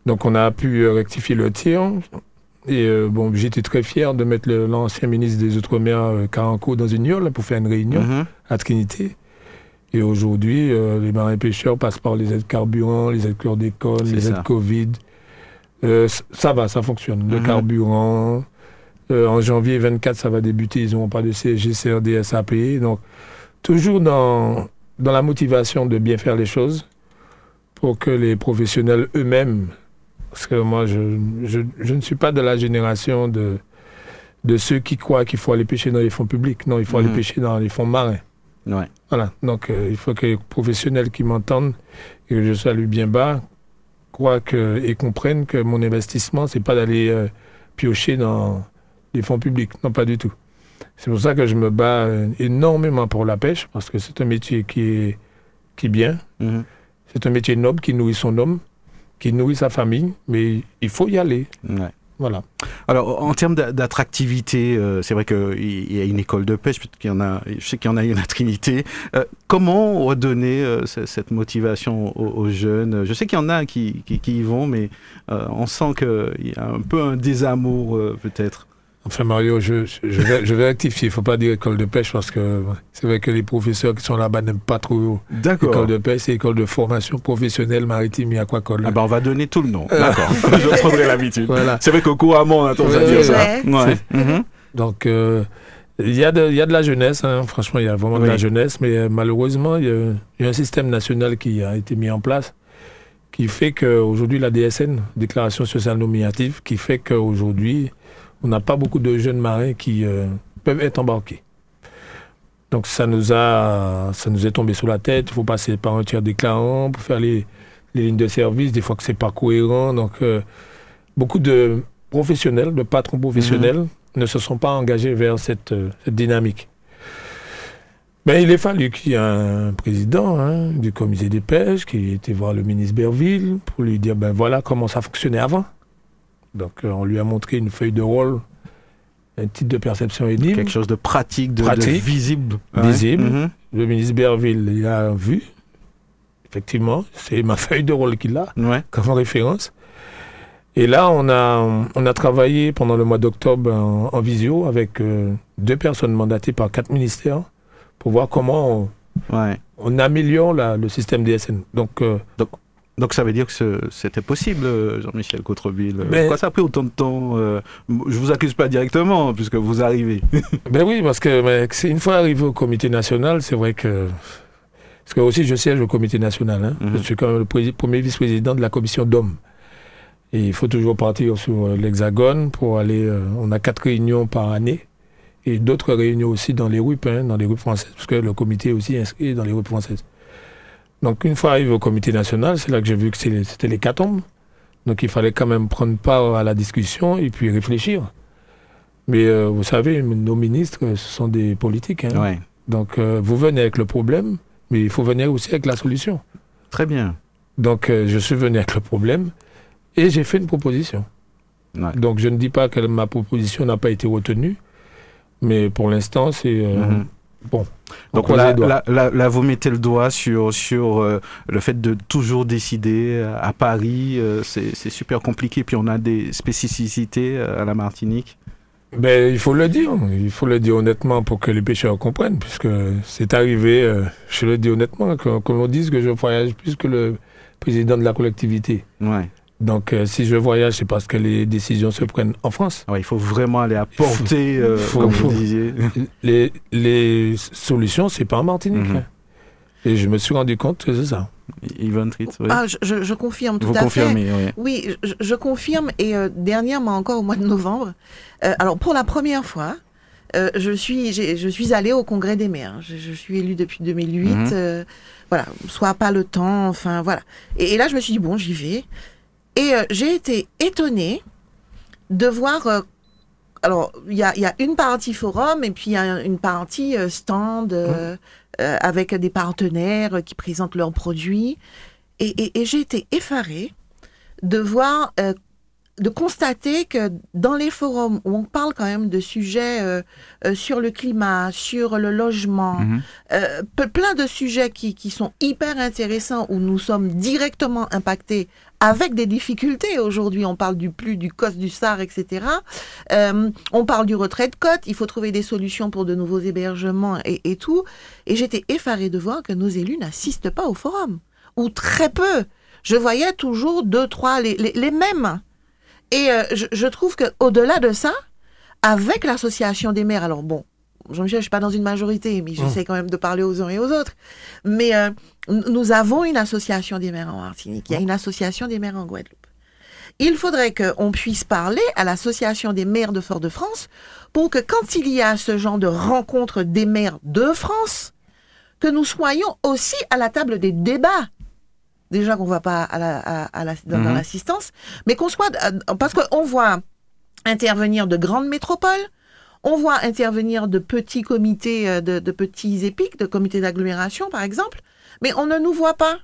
Donc on a pu euh, rectifier le tir. Et euh, bon, j'étais très fier de mettre l'ancien ministre des Outre-mer, euh, Caranco, dans une yole pour faire une réunion Mhm. à Trinité. Et aujourd'hui, euh, les marins pêcheurs passent par les aides carburant, les aides chlordécone, les ça. aides Covid. Euh, ça va, ça fonctionne. Le Mhm. carburant. euh, en janvier 24, ça va débuter. Ils n'auront pas de CSG, CRD, SAP. Donc, toujours dans, dans la motivation de bien faire les choses pour que les professionnels eux-mêmes, parce que moi, je, je, je ne suis pas de la génération de, de ceux qui croient qu'il faut aller pêcher dans les fonds publics. Non, il faut aller Mhm. pêcher dans les fonds marins. Ouais. Voilà. Donc, euh, il faut que les professionnels qui m'entendent et que je salue bien bas croient que, et comprennent que mon investissement, c'est pas d'aller euh, piocher dans les fonds publics. Non, pas du tout. C'est pour ça que je me bats euh, énormément pour la pêche, parce que c'est un métier qui est, qui est bien. Mhm. C'est un métier noble qui nourrit son homme, qui nourrit sa famille, mais il faut y aller. Ouais. Voilà. Alors, en termes d'a- d'attractivité, euh, c'est vrai qu'il y a une école de pêche, qu'il y en a, je sais qu'il y en a une à Trinité. Euh, comment redonner euh, ce- cette motivation aux, aux jeunes? Je sais qu'il y en a qui, qui, qui y vont, mais euh, on sent qu'il y a un peu un désamour, euh, peut-être. Enfin, Mario, je, je, vais, je vais rectifier. Il ne faut pas dire école de pêche, parce que c'est vrai que les professeurs qui sont là-bas n'aiment pas trop D'accord. École de pêche, c'est école de formation professionnelle maritime et aquacole. Ah ben, on va donner tout le nom. D'accord. *laughs* je prendrai l'habitude. Voilà. C'est vrai qu'au couramment, on a tendance à dire ça. ouais. Mhm. Donc, euh, il y, a de- il y a de la jeunesse, hein. franchement, il y a vraiment de la jeunesse, mais euh, malheureusement, il y, y a un système national qui a été mis en place qui fait qu'aujourd'hui, la DSN, Déclaration sociale nominative, qui fait qu'aujourd'hui, on n'a pas beaucoup de jeunes marins qui euh, peuvent être embarqués. Donc, ça nous, a, ça nous est tombé sur la tête. Il faut passer par un tiers déclarant pour faire les, les lignes de service, des fois que c'est pas cohérent. Donc, euh, beaucoup de professionnels, de patrons professionnels, ne se sont pas engagés vers cette, euh, cette dynamique. Mais il est fallu qu'il y ait un président hein, du comité des pêches qui était voir le ministre Berville pour lui dire ben voilà comment ça fonctionnait avant. Donc euh, on lui a montré une feuille de rôle, un titre de perception énime. Quelque chose de pratique, de, visible. Visible. Mhm. Le ministre Berville il a vu. Effectivement, c'est ma *laughs* feuille de rôle qu'il a Ouais. comme référence. Et là, on a, on a travaillé pendant le mois d'octobre en, en visio avec euh, deux personnes mandatées par quatre ministères pour voir comment on, Ouais. on améliore la- le système DSN. Donc, euh, Donc ça veut dire que c'était possible, euh, Jean-Michel Cotreville. Mais- Pourquoi ça a pris autant de temps euh, Je vous accuse pas directement, puisque vous arrivez. *laughs* ben oui, parce que une fois arrivé au comité national, c'est vrai que. Parce que aussi, je siège au comité national. hein. Mhm. Je suis quand même le premier vice-président de la commission d'hommes. Et il faut toujours partir sur euh, l'Hexagone pour aller. euh, on a quatre réunions par année. Et d'autres réunions aussi dans les RUP, hein, dans les RUP françaises, parce que le comité est aussi inscrit dans les RUP françaises. Donc, une fois arrivé au comité national, c'est là que j'ai vu que c'était l'hécatombe. Donc, il fallait quand même prendre part à la discussion et puis réfléchir. Mais euh, vous savez, nos ministres, ce sont des politiques. hein. Ouais. Donc, euh, vous venez avec le problème, mais il faut venir aussi avec la solution. Très bien. Donc, euh, je suis venu avec le problème et j'ai fait une proposition. Ouais. Donc, je ne dis pas que ma proposition n'a pas été retenue, mais pour l'instant, c'est. euh, Mhm. Bon. on Donc là, les doigts. là, là- là, vous mettez le doigt sur, sur euh, le fait de toujours décider euh, à Paris. euh, c'est super compliqué. Puis on a des spécificités à la Martinique. Ben, il faut le dire, il faut le dire honnêtement pour que les pêcheurs comprennent, puisque c'est arrivé, euh, je le dis honnêtement, que- qu'on dise que je voyage plus que le président de la collectivité. Ouais. Donc, euh, si je voyage, c'est parce que les décisions se prennent en France. Ouais, il faut vraiment aller apporter, euh, faut- comme faut- vous disiez. Les, les solutions, c'est pas en Martinique. Mhm. hein. Et je me suis rendu compte que c'est ça. Yvonne Tritz, oui. Ah, je, confirme tout vous à fait. confirmez, oui. Oui, je, je confirme. Et euh, dernièrement, encore au mois de novembre, euh, alors pour la première fois, euh, je suis je suis allée au Congrès des maires. Je, je suis élue depuis 2008. Mhm. euh, voilà, soit pas le temps, enfin voilà. Et, et là, je me suis dit bon, j'y vais. Et euh, j'ai été étonnée de voir. euh, alors, il y a, il y a une partie forum et puis il y a une partie euh, stand avec des partenaires qui présentent leurs produits. Et, et- et j'ai été effarée de voir, de constater que dans les forums où on parle quand même de sujets sur le climat, sur le logement, Mhm. plein de sujets qui, qui sont hyper intéressants où nous sommes directement impactés avec des difficultés. Aujourd'hui, on parle du plus, du COS, du SAR, etc. Euh, on parle du retrait de côte. Il faut trouver des solutions pour de nouveaux hébergements et, tout. Et j'étais effarée de voir que nos élus n'assistent pas au forum. Ou très peu. Je voyais toujours deux, trois, les mêmes. Et euh, je, je trouve qu'au-delà de ça, avec l'association des maires, alors bon, Jean-Michel, je suis pas dans une majorité, mais j'essaie quand même de parler aux uns et aux autres. Mais euh, nous avons une association des maires en Martinique. Il y a une association des maires en Guadeloupe. il faudrait qu'on puisse parler à l'association des maires de Fort-de-France pour que quand il y a ce genre de rencontre des maires de France, que nous soyons aussi à la table des débats. Déjà qu'on ne va pas à la, à, la, dans, Mhm. l'assistance, mais qu'on soit... euh, Parce qu'on voit intervenir de grandes métropoles, on voit intervenir de petits comités, euh, de, de petits épiques, de comités d'agglomération, par exemple, mais on ne nous voit pas.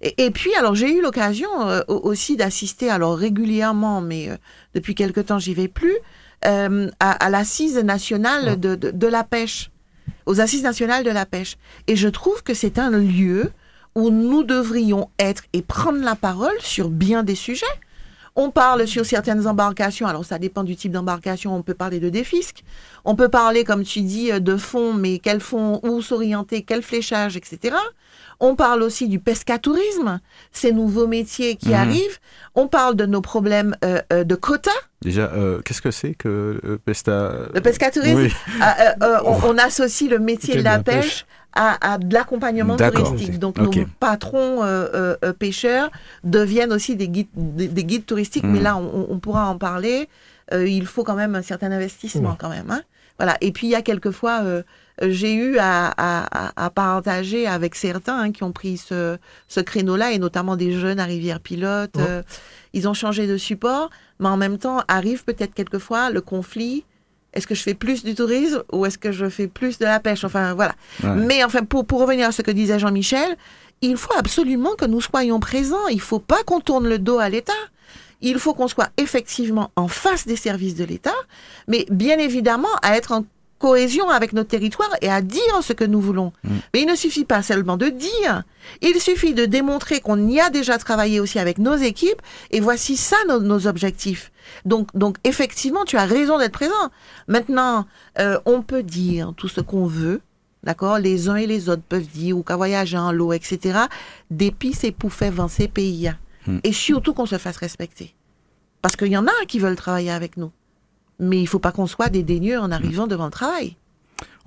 Et, et puis, alors, j'ai eu l'occasion euh, au- aussi d'assister, alors régulièrement, mais euh, depuis quelque temps, j'y vais plus, euh, à, à l'assise nationale de, de, de la pêche, aux assises nationales de la pêche. Et je trouve que c'est un lieu où nous devrions être et prendre la parole sur bien des sujets. On parle sur certaines embarcations, alors ça dépend du type d'embarcation, on peut parler de défisque, on peut parler, comme tu dis, euh, de fonds, mais quel fonds, où s'orienter, quel fléchage, etc. On parle aussi du pescatourisme, ces nouveaux métiers qui Mhm. arrivent. On parle de nos problèmes euh, euh, de quotas, Déjà, euh, qu'est-ce que c'est que le Pesta le pescatourisme. Oui. Ah, euh, on, on associe le métier de la pêche à, à de l'accompagnement touristique. Donc nos patrons euh, euh, euh, pêcheurs deviennent aussi des guides, des, des guides touristiques. Mais là, on, on pourra en parler. Euh, il faut quand même un certain investissement Ouais. quand même. hein. Voilà. Et puis il y a quelquefois, euh, euh, j'ai eu à, à, à- à partager avec certains hein, qui ont pris ce, ce créneau-là, et notamment des jeunes à Rivière-Pilote. Ouais. euh, ils ont changé de support, mais en même temps arrive peut-être quelquefois le conflit. Est-ce que je fais plus du tourisme ou est-ce que je fais plus de la pêche? Enfin voilà. Ouais. Mais enfin, pour, pour revenir à ce que disait Jean-Michel, il faut absolument que nous soyons présents. Il faut pas qu'on tourne le dos à l'État. Il faut qu'on soit effectivement en face des services de l'État, mais bien évidemment à être en cohésion avec notre territoire et à dire ce que nous voulons. Mais il ne suffit pas seulement de dire, il suffit de démontrer qu'on y a déjà travaillé aussi avec nos équipes et voici ça nos, nos objectifs. Donc, donc effectivement, tu as raison d'être présent. Maintenant, euh, on peut dire tout ce qu'on veut, d'accord? Les uns et les autres peuvent dire ou qu'à voyager en l'eau, etc. Depuis, c'est pour faire avancer pays. Hmm. Et surtout qu'on se fasse respecter. Parce qu'il y en a qui veulent travailler avec nous. Mais il faut pas qu'on soit dédaigneux en arrivant devant le travail.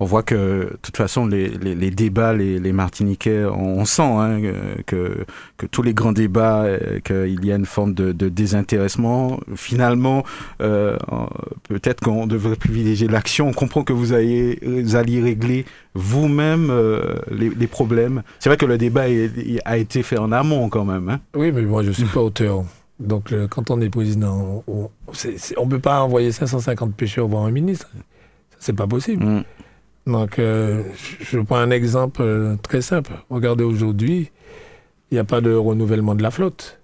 On voit que, de toute façon, les, les, les débats, les, les Martiniquais, on, on sent hein, que, que tous les grands débats, euh, qu'il y a une forme de, de désintéressement. Finalement, euh, peut-être qu'on devrait privilégier l'action. On comprend que vous, allez, vous alliez régler vous-même euh, les, les problèmes. C'est vrai que le débat a été fait en amont quand même. Hein. Oui, mais moi, je suis pas auteur. *laughs* Donc, le- quand on est président, on ne peut pas envoyer 550 pêcheurs voir un ministre. C'est pas possible. Mm. Donc, euh, je prends un exemple euh, très simple. Regardez aujourd'hui, il n'y a pas de renouvellement de la flotte.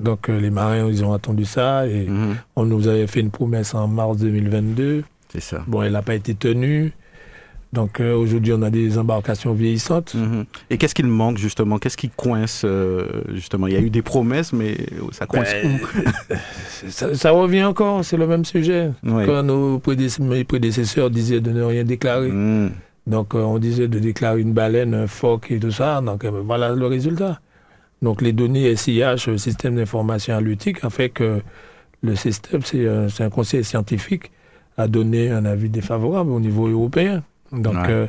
Donc, euh, les marins, ils ont attendu ça et Mhm. on nous avait fait une promesse en mars 2022. C'est ça. Bon, elle n'a pas été tenue. Donc, euh, aujourd'hui, on a des embarcations vieillissantes. Mhm. Et qu'est-ce qu'il manque justement? Qu'est-ce qui coince euh, justement? Il y a eu des promesses, mais ça coince Ben, *laughs* ça, ça revient encore, c'est le même sujet. où. Quand nos mes prédécesseurs disaient de ne rien déclarer. Mhm. Donc, euh, on disait de déclarer une baleine, un phoque et tout ça. Donc, euh, voilà le résultat. Donc, les données SIH, le système d'information analytique, a fait que le système, c'est un conseil scientifique, a donné un avis défavorable au niveau européen. Donc, Ouais. euh,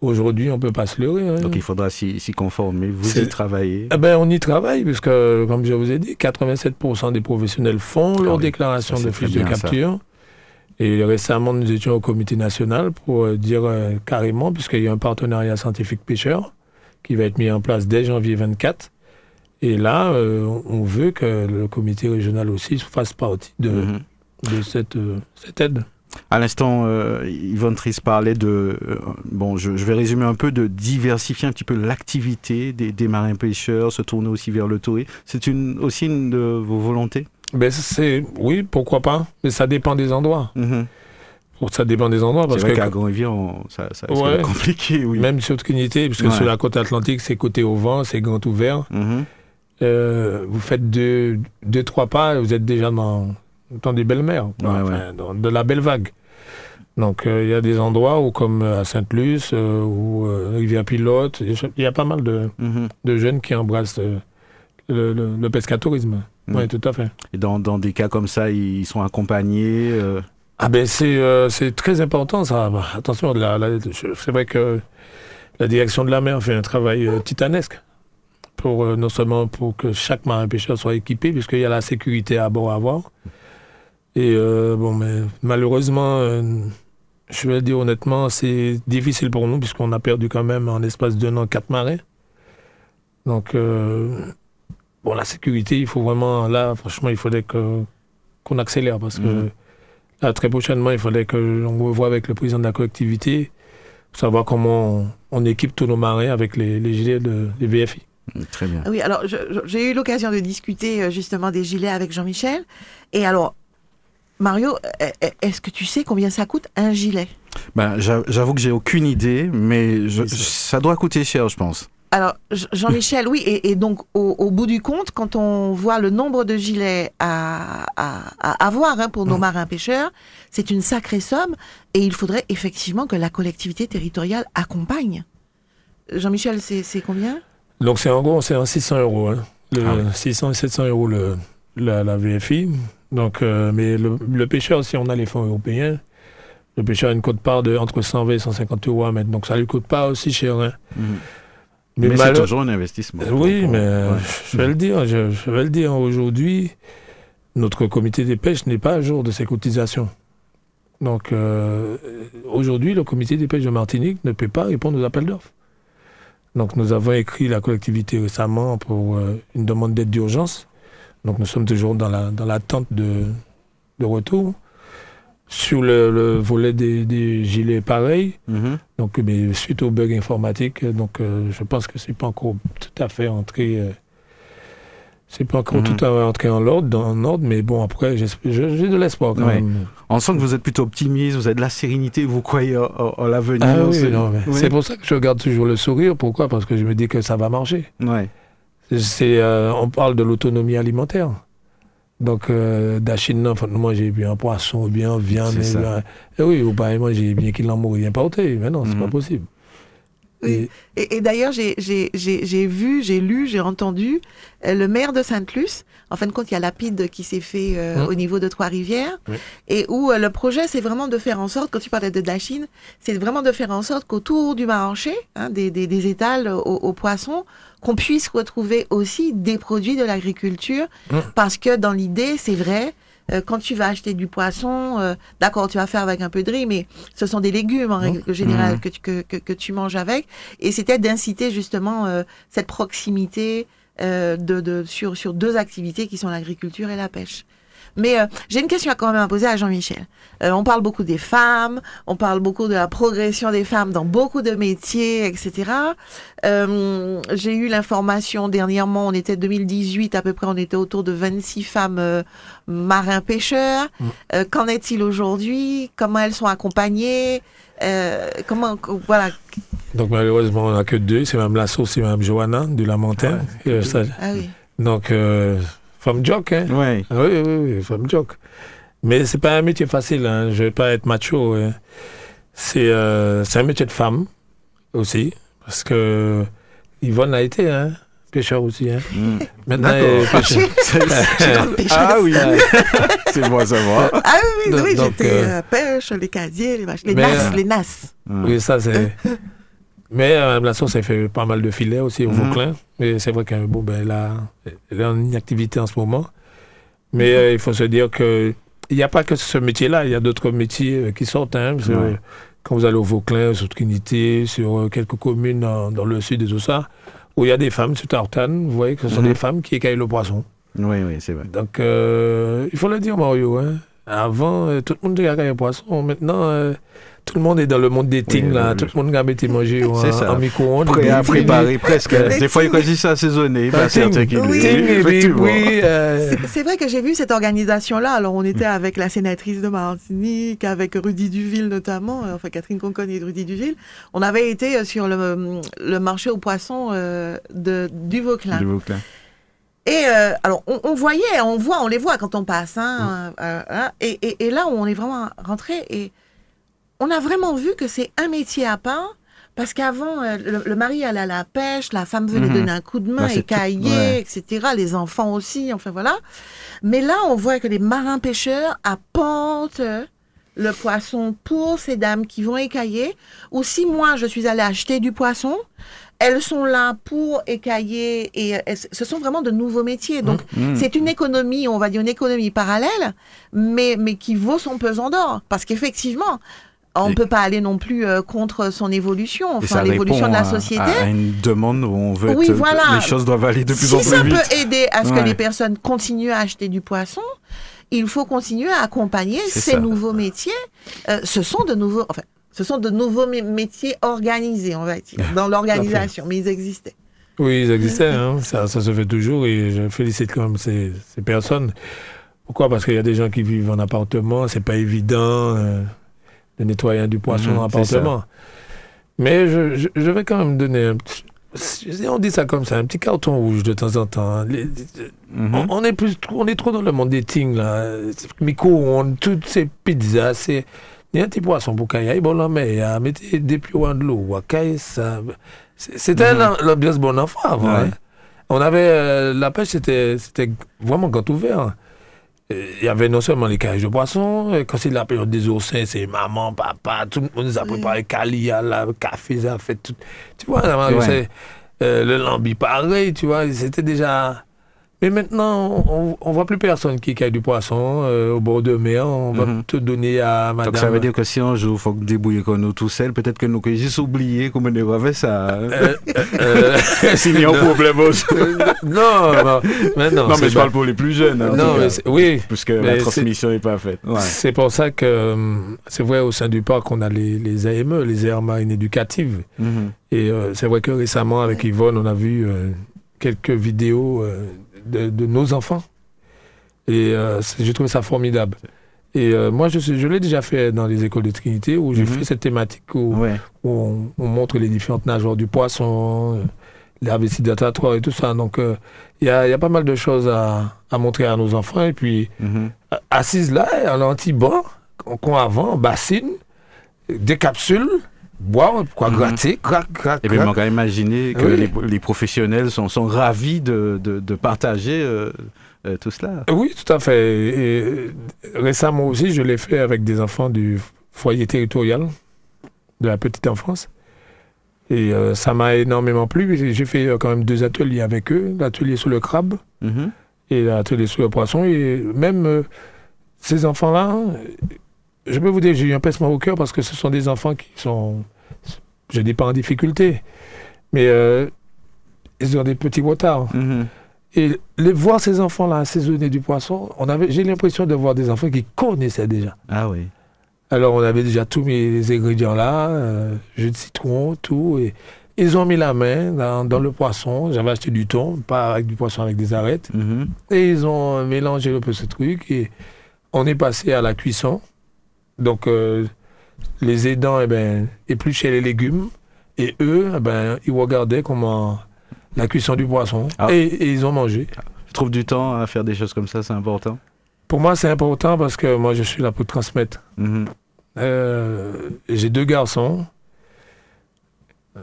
aujourd'hui, on ne peut pas se leurrer. hein. Donc il faudra s'y conformer. Vous y travaillez. Eh ben, on y travaille, puisque, comme je vous ai dit, 87% des professionnels font leur Ah oui, déclaration ça, de fiche de ça. capture. Et récemment, nous étions au comité national pour euh, dire euh, carrément, puisqu'il y a un partenariat scientifique pêcheur qui va être mis en place dès janvier 24. Et là, euh, on- veut que le comité régional aussi fasse partie de, Mhm. de cette, euh, cette aide. À l'instant, euh, Yvonne Triss parlait de. euh, bon, je, je vais résumer un peu de diversifier un petit peu l'activité des, des marins pêcheurs, se tourner aussi vers le tourisme. C'est une, aussi une de vos volontés? Ben, c'est, oui, pourquoi pas, mais ça dépend des endroits. Mhm. Ça dépend des endroits, parce vrai que qu'à Grand-Rivière, on- ça, ça Ouais. compliqué, oui. même sur Trinité, puisque Ouais. sur la côte atlantique, c'est côté au vent, c'est grand ouvert. Mhm. Euh, vous faites deux, deux, trois pas, vous êtes déjà dans, dans des belles mers, Ouais, enfin, dans de la belle vague. Donc euh, il y a des endroits où, comme à Sainte-Luce euh, ou euh, Rivière-Pilote, il y a pas mal de, Mhm. de jeunes qui embrassent euh, le, le, le pescatourisme. Mhm. Oui, tout à fait. Et dans, dans des cas comme ça, ils sont accompagnés. euh, Ah ben c'est euh, très important ça. Bah, attention, c'est vrai que la direction de la mer fait un travail euh, titanesque. pour non seulement pour que chaque marin pêcheur soit équipé, puisqu'il y a la sécurité à bord à avoir. Et bon, mais malheureusement, je vais le dire honnêtement, c'est difficile pour nous, puisqu'on a perdu quand même en espace d'un an quatre marins. Donc, bon, la sécurité, il faut vraiment, là, franchement, il faudrait que, qu'on accélère parce que mhm. là, très prochainement, il faudrait que l'on revoie avec le président de la collectivité pour savoir comment on, équipe tous nos marins avec les, gilets de, des VFI. Mm, très bien. Oui, alors j'ai eu l'occasion de discuter euh, justement des gilets avec Jean-Michel. Et alors, Mario, est-ce que tu sais combien ça coûte un gilet? Ben, J'avoue que j'ai aucune idée, mais ça doit coûter cher, je pense. Alors, Jean-Michel, oui, et, donc au, bout du compte, quand on voit le nombre de gilets à, avoir hein, pour nos mmh. marins pêcheurs, c'est une sacrée somme, et il faudrait effectivement que la collectivité territoriale accompagne. Jean-Michel, c'est combien? Donc c'est en gros, c'est 600 euros, hein, le, 600 et 700 euros le, la, VFI. Donc, euh, mais le, pêcheur, si on a les fonds européens, le pêcheur a une cote-part de entre 120 et 150 euros à mettre, donc ça lui coûte pas aussi cher. Hein. Mmh. Mais, c'est toujours un investissement. Oui, mais je vais le dire, je, vais le dire. Aujourd'hui, notre comité des pêches n'est pas à jour de ses cotisations. Donc, euh, aujourd'hui, le comité des pêches de Martinique ne peut pas répondre aux appels d'offres. Donc, nous avons écrit la collectivité récemment pour euh, une demande d'aide d'urgence. Donc, nous sommes toujours dans l'attente la, de, de retour sur le, volet des, gilets pareils. Mhm. Donc, mais suite au bug informatique, donc euh, je pense que c'est pas encore tout à fait entré. Euh, c'est pas encore mhm. tout à fait entré en ordre, en ordre, mais bon, après, j'ai de l'espoir quand même. On sent que vous êtes plutôt optimiste, vous avez de la sérénité, vous croyez à, l'avenir. Ah c'est pour ça que je garde toujours le sourire. Pourquoi? Parce que je me dis que ça va marcher. Ouais. C'est, euh, on parle de l'autonomie alimentaire. Donc, euh, d'Achine, non, moi, j'ai bien un poisson, bien viande. Et, bien, et oui, ou pas, moi, j'ai bien qu'il en mourrait bien porté. Mais non, c'est pas mhm. Et, et, d'ailleurs, j'ai vu, j'ai lu, j'ai entendu euh, le maire de Sainte-Luce. En fin de compte, il y a Lapide qui s'est fait euh, hein? au niveau de Trois-Rivières. Et où le projet, c'est vraiment de faire en sorte, quand tu parlais de Dachine, c'est vraiment de faire en sorte qu'autour du marché, hein, des, des, des, étals aux, aux poissons, qu'on puisse retrouver aussi des produits de l'agriculture, mmh. parce que dans l'idée, c'est vrai, euh, quand tu vas acheter du poisson, euh, d'accord, tu vas faire avec un peu de riz, mais ce sont des légumes en mmh. règle générale mmh. que, tu, que, que, tu manges avec. Et c'était d'inciter justement euh, cette proximité de, de, sur, sur deux activités qui sont l'agriculture et la pêche. Mais euh, j'ai une question à quand même à poser à Jean-Michel. Euh, on parle beaucoup des femmes, on parle beaucoup de la progression des femmes dans beaucoup de métiers, etc. Euh, j'ai eu l'information dernièrement, on était 2018 à peu près, on était autour de 26 femmes marins-pêcheurs. Mm. Qu'en est-il aujourd'hui? Comment elles sont accompagnées? Comment, voilà. Donc malheureusement, on n'a que deux. C'est Mme Lasso, c'est Mme Johanna de la Montagne. ah oui. Donc Femme joke, hein Oui. Oui, oui, oui, femme joke. Mais c'est pas un métier facile, hein. je vais pas être macho. Hein. C'est euh, un métier de femme aussi, parce que Yvonne a été hein, pêcheur aussi. Hein. Mm. Maintenant, elle pêcheur. *laughs* ah oui, *laughs* c'est moi ça va. Ah oui, oui, oui j'étais euh, euh, pêche, les casiers, les vaches, les nasses, les nasses. Oui, ça c'est... Mais euh, la elle fait pas mal de filets aussi au mm Vauclin. Mais c'est vrai qu'elle bon, ben, elle est en inactivité en ce moment. Mais euh, il faut se dire que il n'y a pas que ce métier-là, il y a d'autres métiers euh, qui sortent. Hein, Quand vous allez au Vauclin, sur Trinité, sur quelques communes dans, le sud et tout ça, où il y a des femmes sur Tartane, vous voyez que ce sont mhm. des femmes qui écaillent le poisson. Oui, oui, c'est vrai. Donc, il faut le dire, Mario. Hein. Avant, tout le monde écaillait le poisson. Maintenant, tout le monde est dans le monde des things, là. Tout le monde a été manger en, en micro-ondes. Prêt à préparer presque. Des fois, il choisit ça assaisonné. Bah, oui, euh... C'est vrai que j'ai vu cette organisation-là. Alors, on était avec la sénatrice de Martinique, avec Rudy Duville notamment, euh, enfin Catherine Concon et Rudy Duville. On avait été euh, sur le, le marché aux poissons euh, de, du Vauclin. Du Vauclin. Et euh, alors, on, on, voyait, on voit, on les voit quand on passe. Hein, euh, hein et, et, et, là, on est vraiment rentré et on a vraiment vu que c'est un métier à part. Parce qu'avant, euh, le, mari allait à la pêche, la femme venait mhm. donner un coup de main, et cailler, etc. Les enfants aussi, enfin voilà. Mais là, on voit que les marins-pêcheurs apportent le poisson pour ces dames qui vont écailler. Ou si moi, je suis allée acheter du poisson, elles sont là pour écailler et euh, ce sont vraiment de nouveaux métiers. Donc Mmh. c'est une économie, on va dire une économie parallèle, mais mais qui vaut son pesant d'or parce qu'effectivement. On ne peut pas aller non plus euh, contre son évolution, enfin ça l'évolution de la à- société. À, une demande où on veut Oui, être- voilà. les choses doivent aller de plus si en plus ça vite. peut aider à ce Ouais. que les personnes continuent à acheter du poisson, il faut continuer à accompagner ces ça. nouveaux métiers. Euh, ce sont de nouveaux, enfin, ce sont de nouveaux mé- métiers organisés, on va dire, dans l'organisation, mais ils existaient. Oui, ils existaient, hein. ça, ça se fait toujours et je félicite quand même ces, ces personnes. Pourquoi? Parce qu'il y a des gens qui vivent en appartement, c'est pas évident euh, de nettoyer du poisson Mhm, en appartement. Mais je, je, je vais quand même donner un petit, si on dit ça comme ça, un petit carton rouge de temps en temps. Les- Mhm. on, on est plus, trop- on est trop dans le monde des things là. Micro-ondes, toutes ces pizzas, c'est. Il y a un petit poisson pour qu'il y ait bon la mer, mettez des pieds de l'eau, C'était Mhm. l'am- l'ambiance bon enfant avant. Ouais. hein. On avait euh, la pêche, c'était c'était vraiment grand ouvert. Euh, Il y avait non seulement les cages de poissons, euh, quand c'est la période des oursins, c'est maman, papa, tout le monde nous a préparé calia, la café, ça a fait tout. Tu vois, Ouais. euh, le lambi pareil, tu vois, c'était déjà. Mais maintenant, on, on voit plus personne qui caille du poisson euh, au bord de mer. On va Mhm. te donner à madame. Donc ça veut dire que si un jour il faut débrouiller comme nous tout seul, peut-être que nous avons juste oublié comment on avait ça. Euh, euh, *laughs* S'il y a un problème aussi. non, non, mais non. Non, mais je pas- parle pour les plus jeunes. hein, Non, tout mais oui. puisque mais la transmission n'est pas faite. Ouais. C'est pour ça que c'est vrai au sein du parc on a les, les AME, les aires marines éducatives. Mhm. Et euh, c'est vrai que récemment avec Yvonne on a vu euh, quelques vidéos euh, de, de nos enfants. Et euh, j'ai trouvé ça formidable. Et euh, moi je, je l'ai déjà fait dans les écoles de Trinité où j'ai Mhm. fait cette thématique où, Ouais. où on, on montre les différentes nageoires du poisson, euh, les investissements datatoires et tout ça. Donc euh, il y, a, il y a pas mal de choses à, à montrer à nos enfants. Et puis Mhm. assise là, en anti-banc, qu'on avant, bassine, des capsules, boire, quoi Mhm. gratter, crac, crac, Et bien, crac. on va imaginer que Oui. les, les professionnels sont, sont ravis de, de, de partager euh, euh, tout cela. Oui, tout à fait. Et, récemment aussi, je l'ai fait avec des enfants du foyer territorial de la petite enfance. Et euh, ça m'a énormément plu. J'ai fait quand même deux ateliers avec eux, l'atelier sur le crabe Mhm. et l'atelier sur le poisson. Et même ces enfants-là, je peux vous dire, j'ai eu un pincement au cœur parce que ce sont des enfants qui sont, je dis pas en difficulté, mais euh, ils ont des petits retards. Mhm. Et les, voir ces enfants-là assaisonner du poisson, on avait, j'ai l'impression de voir des enfants qui connaissaient déjà. Ah oui. Alors on avait déjà tous mes ingrédients là, euh, jus de citron, tout, et ils ont mis la main dans, dans le poisson. J'avais acheté du thon, pas avec du poisson avec des arêtes. Mhm. Et ils ont mélangé un peu ce truc et on est passé à la cuisson. Donc, euh, les aidants, eh ben, épluchaient les légumes et eux, eh ben, ils regardaient comment la cuisson du poisson Ah. et, et ils ont mangé. Je trouve du temps à faire des choses comme ça, c'est important. Pour moi, c'est important parce que moi, je suis là pour transmettre. Mhm. Euh, J'ai deux garçons. Euh,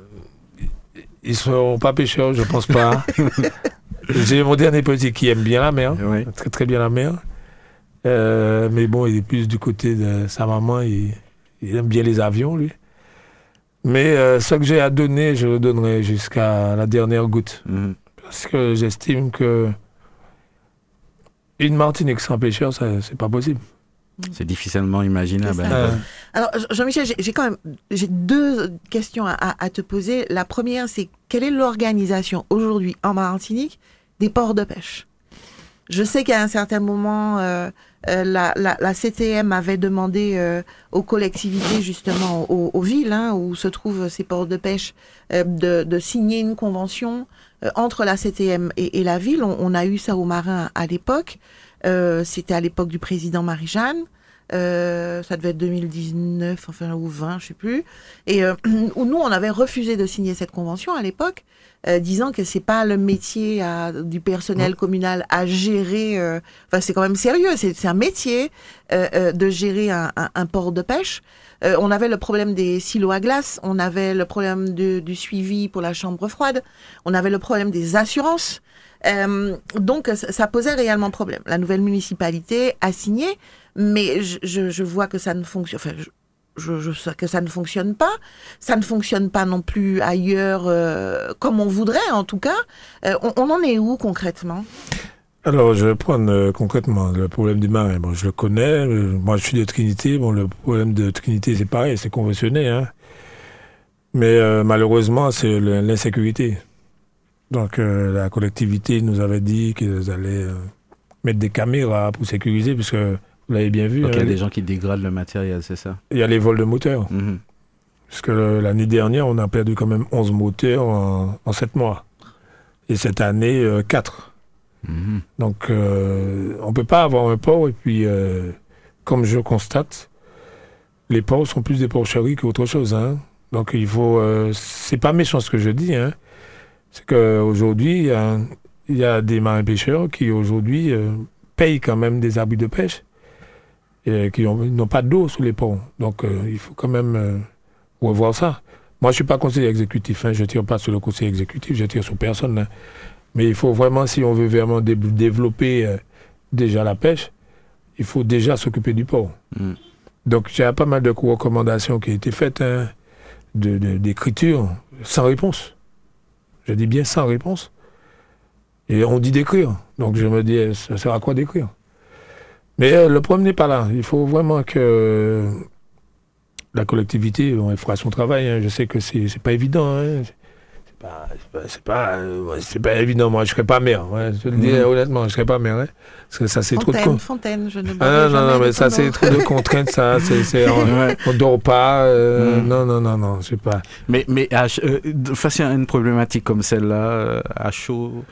Ils seront pas pêcheurs, je pense pas. *laughs* J'ai mon dernier petit qui aime bien la mer. Oui. très très bien la mer. Euh, mais bon, il est plus du côté de sa maman, il, il aime bien les avions, lui. Mais euh, ce que j'ai à donner, je le donnerai jusqu'à la dernière goutte. Mhm. Parce que j'estime que une Martinique sans pêcheur, ça, c'est pas possible. C'est difficilement imaginable. Hein. Euh, Alors, Jean- Jean-Michel, j'ai- quand même j'ai deux questions à te poser. La première, c'est quelle est l'organisation aujourd'hui en Martinique des ports de pêche? Je sais qu'à un certain moment, euh, euh, la, la- la CTM avait demandé euh, aux collectivités, justement aux, aux villes hein, où se trouvent ces ports de pêche, euh, de, signer une convention entre la CTM et, la ville. On, on a eu ça aux marins à l'époque. C'était à l'époque du président Marie-Jeanne. Euh, ça devait être 2019, enfin ou 20, je sais plus. Et euh, *clears throat* où nous, on avait refusé de signer cette convention à l'époque, euh, disant que c'est pas le métier à- du personnel communal à gérer. euh, Enfin, c'est quand même sérieux. C'est un métier euh, euh, de gérer un, un- un port de pêche. Euh, on avait le problème des silos à glace, on avait le problème de- du suivi pour la chambre froide, on avait le problème des assurances. Euh, donc, ça posait réellement problème. La nouvelle municipalité a signé, mais je, vois que ça ne fonctionne. Enfin, je, que ça ne fonctionne pas. Ça ne fonctionne pas non plus ailleurs euh, comme on voudrait, en tout cas. Euh, on, en est où concrètement? Alors, je vais prendre euh, concrètement le problème du marin. Bon, je le connais. moi, je suis de Trinité. Bon, le problème de Trinité, c'est pareil, c'est conventionné. Hein. Mais malheureusement, c'est l'insécurité. Donc, la collectivité nous avait dit qu'ils allaient mettre des caméras pour sécuriser, puisque vous l'avez bien vu, Donc il y a hein, des gens qui dégradent le matériel, c'est ça? Il y a les vols de moteurs. Mhm. Parce que l'année dernière, on a perdu quand même 11 moteurs en, en 7 mois. Et cette année, euh, 4. Mhm. Donc, euh, on peut pas avoir un port. Et puis, euh, comme je constate, les ports sont plus des porcheries qu'autre chose. Hein. Donc, il faut. Euh, c'est pas méchant ce que je dis. Hein. C'est qu'aujourd'hui, il y, y a des marins pêcheurs qui, aujourd'hui, euh, payent quand même des abris de pêche et qui n'ont pas d'eau sous les ponts. Donc, euh, il faut quand même euh, revoir ça. Moi, je suis pas conseiller exécutif. Hein. Je tire pas sur le conseil exécutif, je tire sur personne. hein. Mais il faut vraiment, si on veut vraiment dé- développer euh, déjà la pêche, il faut déjà s'occuper du port. Mm. Donc, il y a pas mal de recommandations qui ont été faites, hein, d'écriture, sans réponse. Je dis bien sans réponse. Et on dit d'écrire. Donc, je me dis, ça sert à quoi d'écrire? Mais euh, le problème n'est pas là. Il faut vraiment que euh, la collectivité bon, elle fera son travail. hein. Je sais que c'est pas évident. hein. C'est pas, c'est pas, c'est pas, euh, évident. Moi, je serais pas maire. ouais. Je te le dis Mhm. honnêtement, je serais pas maire. hein. Parce que ça, c'est trop de Fontaine, con. Fontaine, je ne Ah non, non, non, mais ça, c'est trop de contraintes, ça. *laughs* C'est, on, Ouais. on dort pas. euh, Mhm. Non, non, non, non, je sais pas. Mais, mais à euh, de- face à une problématique comme celle-là, euh, à chaud,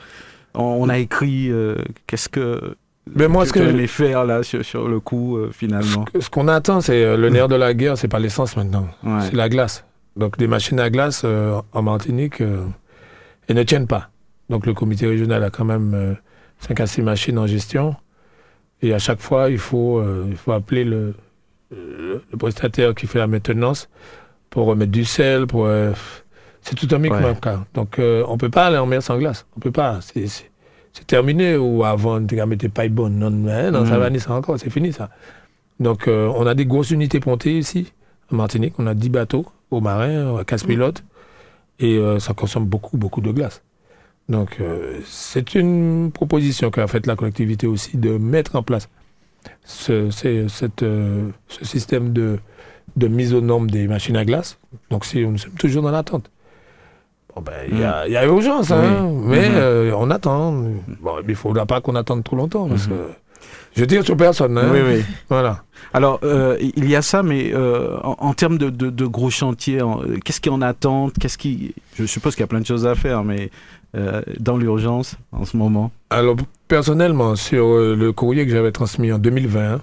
on, on a écrit euh, qu'est-ce que Mais moi, que ce que, allais faire là sur, sur le coup euh, finalement. ce qu'on attend, c'est euh, le nerf de la guerre, c'est pas l'essence maintenant. Ouais. C'est la glace. Donc, des machines à glace euh, en Martinique, euh, elles ne tiennent pas. Donc, le comité régional a quand même 5 à 6 machines en gestion. Et à chaque fois, il faut, il faut appeler le, le, le prestataire qui fait la maintenance pour remettre du sel. Pour, c'est tout un micmac. quoi. Donc, on peut pas aller en mer sans glace. On peut pas. C'est, c'est, terminé. Ou avant, tu mettais pas bonne. Non, non, non, ça va ni ça encore. C'est fini, ça. Donc, euh, on a des grosses unités pontées ici, en Martinique. On a 10 bateaux au marin, 15 pilotes. Et euh, ça consomme beaucoup, beaucoup de glace. Donc, euh, c'est une proposition qu'a faite la collectivité aussi de mettre en place ce, cette, euh, ce système de, de mise aux normes des machines à glace. Donc, si nous sommes toujours dans l'attente. Bon, ben, il y, a, il y a urgence, hein, Oui. mais Mhm. euh, on attend. Bon, il ne faudra pas qu'on attende trop longtemps. Parce Mhm. que je tire sur personne. hein. Oui, oui. Voilà. Alors, euh, il y a ça, mais euh, en, en termes de, de- de gros chantiers, qu'est-ce qui est en attente? Qu'est-ce qui Je suppose qu'il y a plein de choses à faire, mais dans l'urgence en ce moment. Alors, personnellement, sur le courrier que j'avais transmis en 2020,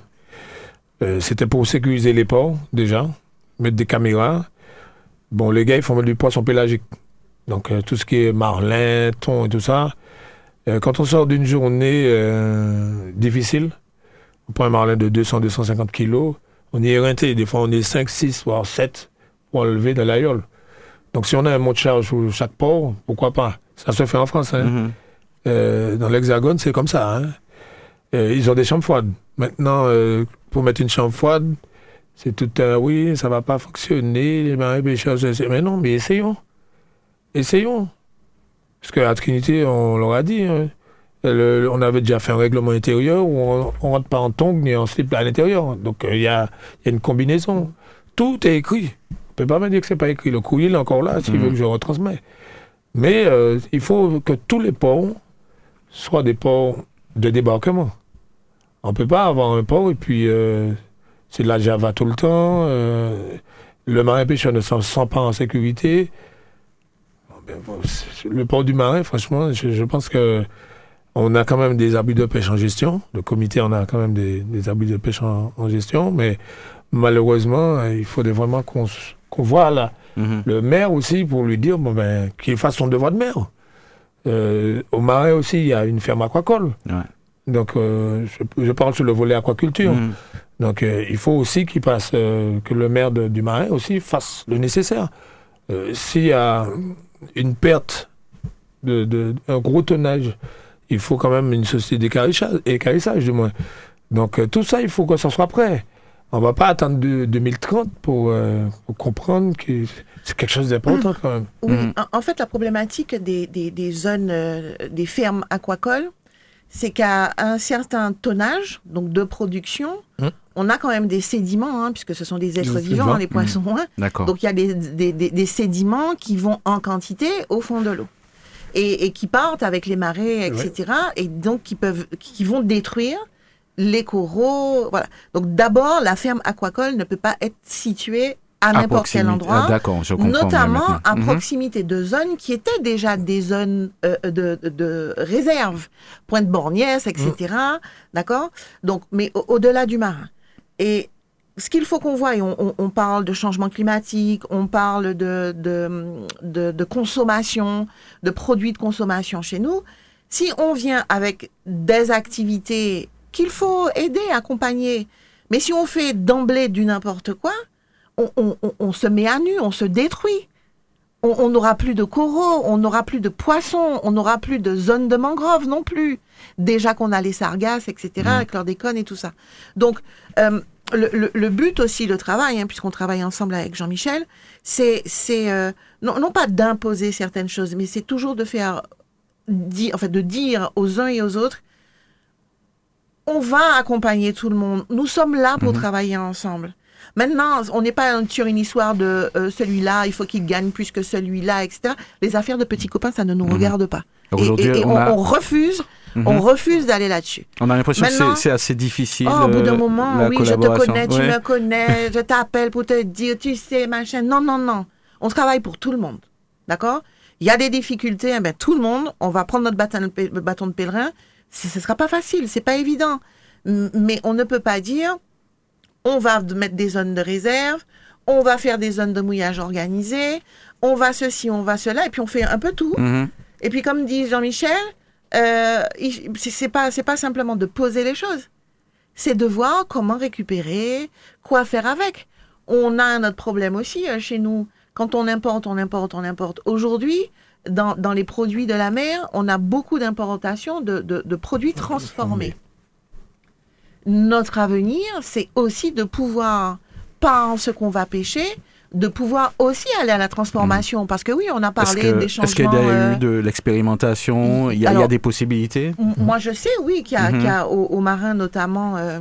euh, c'était pour sécuriser les ports, déjà, mettre des caméras. Bon, les gars, ils font du poisson pélagique. Donc, euh, tout ce qui est marlin, thon et tout ça. Euh, quand on sort d'une journée euh, difficile, on prend un marlin de 200-250 kilos, on est éreinté. Des fois, on est 5, 6, voire 7 pour enlever de l'aïeul. Donc, si on a un mot de charge pour chaque port, pourquoi pas? Ça se fait en France. Hein. Mhm. Euh, dans l'Hexagone, c'est comme ça. hein. Euh, ils ont des chambres froides. Maintenant, euh, pour mettre une chambre froide, c'est tout un oui, ça va pas fonctionner. Les marins pêcheurs, c'est- c'est- mais non, mais essayons. Essayons. Parce qu'à Trinité, on leur a dit, hein, le- on avait déjà fait un règlement intérieur où on, on rentre pas en tongs ni en slip à l'intérieur. Donc euh, il y, a, il y a une combinaison. Tout est écrit. On peut pas me dire que c'est pas écrit. Le courrier est encore là s'il Mhm. veut que je retransmets. Mais euh, il faut que tous les ports soient des ports de débarquement. On peut pas avoir un port et puis euh, c'est de la Java tout le temps. le marin pêcheur ne se sent pas en sécurité. Bon, ben, bon, c'est- le port du marin, franchement, je, je pense que on a quand même des abus de pêche en gestion. Le comité en a quand même des, des abus de pêche en, en gestion, mais malheureusement, euh, il faudrait vraiment qu'on voit là Mhm. le maire aussi pour lui dire bon ben qu'il fasse son devoir de maire. Euh, au Marais aussi, il y a une ferme aquacole. Ouais. Donc, euh, je, je parle sur le volet aquaculture. Mhm. Donc, euh, il faut aussi qu'il passe, euh, que le maire de- du Marais aussi fasse le nécessaire. S'il y a une perte de, de- un gros tonnage, il faut quand même une société d'écarissage, écarissage, du moins. Donc, euh, tout ça, il faut que ça soit prêt. on va pas attendre de- 2030 pour, euh, pour comprendre que c'est quelque chose d'important quand même. Oui, Mhm. en, en fait, la problématique des, des, des zones, euh, des fermes aquacoles, c'est qu'à un certain tonnage, donc de production, Mhm. On a quand même des sédiments, hein, puisque ce sont des êtres vivants, les poissons. hein. D'accord. Donc il y a des, des, des- des sédiments qui vont en quantité au fond de l'eau. Et, et qui partent avec les marées, etc. Et donc qui, peuvent, qui vont détruire les coraux. Voilà. Donc d'abord, la ferme aquacole ne peut pas être située à n'importe quel endroit Ah, je notamment à Mhm. proximité de zones qui étaient déjà des zones euh, de, de réserve, Pointe Borgnès, etc. D'accord? Donc, mais au- au-delà du marin. Et ce qu'il faut qu'on voie, on, on- parle de changement climatique, on parle de, de, consommation, de produits de consommation chez nous. Si on vient avec des activités qu'il faut aider, accompagner, mais si on fait d'emblée du n'importe quoi, on- on se met à nu, on se détruit. On n'aura plus de coraux, on n'aura plus de poissons, on n'aura plus de zones de mangroves non plus. Déjà qu'on a les sargasses, etc., avec chlordécone et tout ça. Donc, euh, le, le- le but aussi, le travail, hein, puisqu'on travaille ensemble avec Jean-Michel, c'est euh, non, non pas d'imposer certaines choses, mais c'est toujours de faire, en fait, de dire aux uns et aux autres, on va accompagner tout le monde. Nous sommes là pour travailler ensemble. Maintenant, on n'est pas sur une histoire de euh, celui-là, il faut qu'il gagne plus que celui-là, etc. Les affaires de petits copains, ça ne nous regarde pas. Et, Aujourd'hui, on on, a- on refuse, Mhm. on refuse d'aller là-dessus. On a l'impression que c'est- assez difficile. Oh, au bout d'un euh, moment, oui, je te connais, tu Ouais. me connais, je t'appelle pour te dire, tu sais, machin. Non, non, non. On travaille pour tout le monde. D'accord? Il y a des difficultés, eh ben, tout le monde, on va prendre notre bâton de, pè- bâton de pèlerin. Ce ne sera pas facile, c'est pas évident. Mais on ne peut pas dire, on va mettre des zones de réserve, on va faire des zones de mouillage organisées, on va ceci, on va cela, et puis on fait un peu tout. Mhm. Et puis, comme dit Jean-Michel, euh, c'est c'est pas, c'est pas simplement de poser les choses. C'est de voir comment récupérer, quoi faire avec. On a un autre problème aussi euh, chez nous. Quand on importe, on importe, on importe. Aujourd'hui, dans, dans les produits de la mer, on a beaucoup d'importations de, de- de produits transformés. Notre avenir, c'est aussi de pouvoir, pas en ce qu'on va pêcher, de pouvoir aussi aller à la transformation. Parce que oui, on a parlé que- des est-ce qu'il changements. y a euh, eu de l'expérimentation? Il y, a- il y a alors- des possibilités? M- Moi, je sais, oui, qu'il y a, Mhm. qu'il y a au, au marin notamment euh,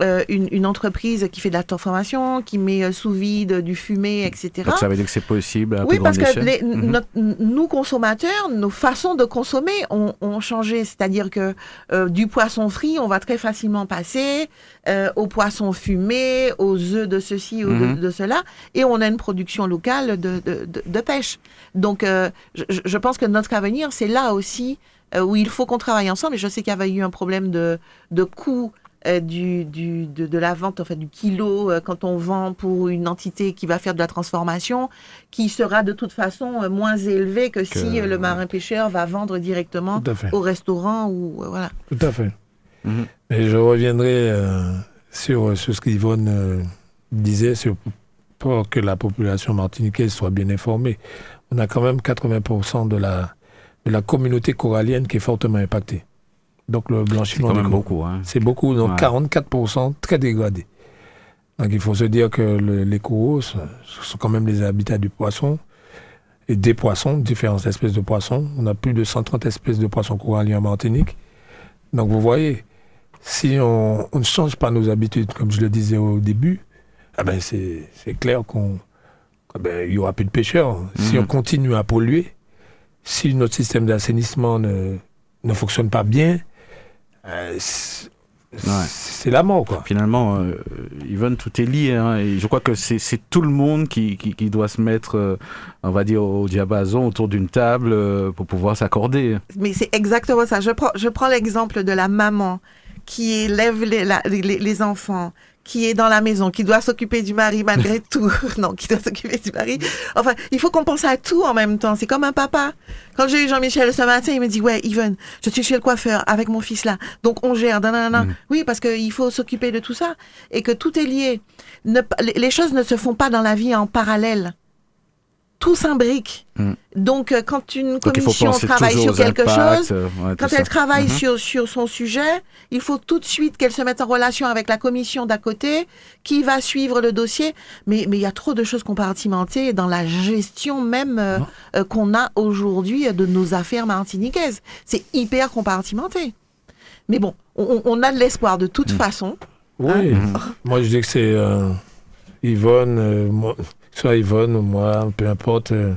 euh, une, une entreprise qui fait de la transformation, qui met euh, sous vide du fumée, etc. Donc ça veut dire que c'est possible à Oui, parce que les- Mhm. notre- nous, consommateurs, nos façons de consommer ont, ont changé. C'est-à-dire que euh, du poisson frit, on va très facilement passer euh, au poisson fumé, aux œufs de ceci ou de- Mhm. de, cela, et on a une production locale de, de, de- pêche. Donc, euh, je, je- pense que notre avenir, c'est là aussi euh, où il faut qu'on travaille ensemble. Et je sais qu'il y avait eu un problème de, de coût euh, du, du, de, de la vente, en fait, du kilo, euh, quand on vend pour une entité qui va faire de la transformation, qui sera de toute façon euh, moins élevé que, si euh, le marin pêcheur va vendre directement au restaurant ou euh, voilà. Tout à fait. Mhm. Mais je reviendrai euh, sur, sur ce qu'Yvonne euh, disait, sur, pour que la population martiniquaise soit bien informée. On a quand même 80% de la, de la communauté corallienne qui est fortement impactée. Donc le C'est blanchiment quand des même coraux. beaucoup. Hein. C'est beaucoup, donc Ouais. 44% très dégradés. Donc il faut se dire que le- les coraux, ce sont quand même les habitats du poisson et des poissons, différentes espèces de poissons. On a plus de 130 espèces de poissons coralliens en Martinique. Donc vous voyez, si on, on ne change pas nos habitudes, comme je le disais au début, ah ben c'est c'est clair qu'on ah ben, il y aura plus de pêcheurs. Si Mhm. on continue à polluer, si notre système d'assainissement ne, ne fonctionne pas bien, euh, c'est Ouais. la mort, quoi. Finalement, euh, Yvonne, tout est lié. hein, et je crois que c'est c'est tout le monde qui, qui, qui doit se mettre, euh, on va dire, au diapason autour d'une table euh, pour pouvoir s'accorder. Mais c'est exactement ça. Je prends, je prends l'exemple de la maman qui élève les, la- les, les enfants, qui est dans la maison, qui doit s'occuper du mari malgré *laughs* tout. *laughs* non, qui doit s'occuper du mari. Enfin, il faut qu'on pense à tout en même temps. C'est comme un papa. Quand j'ai eu Jean-Michel ce matin, il me dit, ouais, Yvonne, je suis chez le coiffeur avec mon fils là. Donc on gère. nan, nan, nan. Mm. Oui, parce qu'il faut s'occuper de tout ça. Et que tout est lié. Ne les choses ne se font pas dans la vie en parallèle. Tout s'imbrique. Mm. Donc, euh, quand une commission travaille sur quelque impacts, chose, euh, ouais, quand ça. elle travaille Mhm. sur, sur son sujet, il faut tout de suite qu'elle se mette en relation avec la commission d'à côté, qui va suivre le dossier. Mais mais il y a trop de choses compartimentées dans la gestion même euh, euh, qu'on a aujourd'hui de nos affaires martiniquaises. C'est hyper compartimenté. Mais bon, on, on a de l'espoir de toute Mm. façon. Oui, Mhm. moi je dis que c'est euh, Yvonne, euh, moi, soit Yvonne ou moi, peu importe. euh,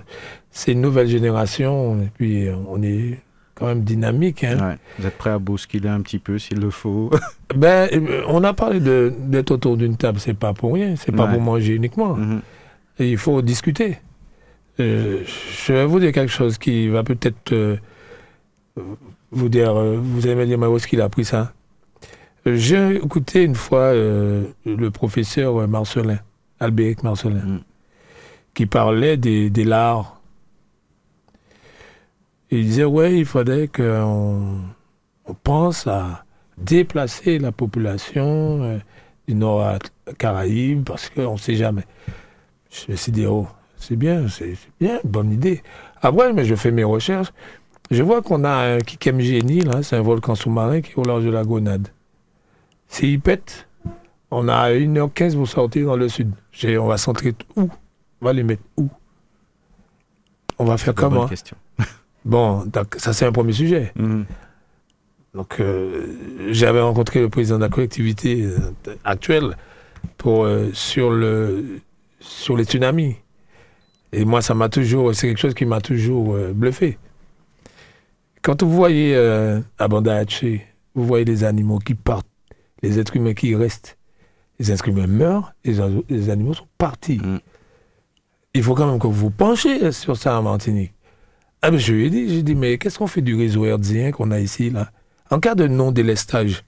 c'est une nouvelle génération et puis euh, on est quand même dynamique. Hein. Ouais. Vous êtes prêt à bousculer un petit peu s'il le faut? *laughs* Ben, euh, on a parlé d'être autour d'une table, c'est pas pour rien, c'est pas Ouais. pour manger uniquement. Mhm. Et il faut discuter. Euh, je vais vous dire quelque chose qui va peut-être euh, vous dire, euh, vous allez me dire, mais où est-ce qu'il a appris ça? J'ai écouté une fois le professeur Marcelin, Albéric Marcelin, Mm. Qui parlait des, des lards. Il disait, ouais, il faudrait qu'on on pense à déplacer la population euh, du Nord à Caraïbes parce qu'on ne sait jamais. Je me suis dit, oh, c'est bien, c'est c'est bien, bonne idée. Après, mais je fais mes recherches. Je vois qu'on a un Kikem Génie, là, c'est un volcan sous-marin qui est au large de la Gonade. S'il pète, on a 1h15 pour sortir dans le sud. On va centrer où va les mettre où? On va faire Bonne comment? question. *laughs* Bon, donc, ça c'est un premier sujet. Mhm. Donc, euh, j'avais rencontré le président de la collectivité euh, actuelle pour, euh, sur, le, sur les tsunamis. Et moi, ça m'a toujours, c'est quelque chose qui m'a toujours euh, bluffé. Quand vous voyez à Banda Aceh, vous voyez les animaux qui partent, les êtres humains qui restent. Les êtres humains meurent, les, animaux sont partis. Mm. Il faut quand même que vous vous penchiez sur ça en Martinique. Ah, mais je lui ai dit, j'ai dit, mais qu'est-ce qu'on fait du réseau herdien qu'on a ici, là? En cas de non-délestage,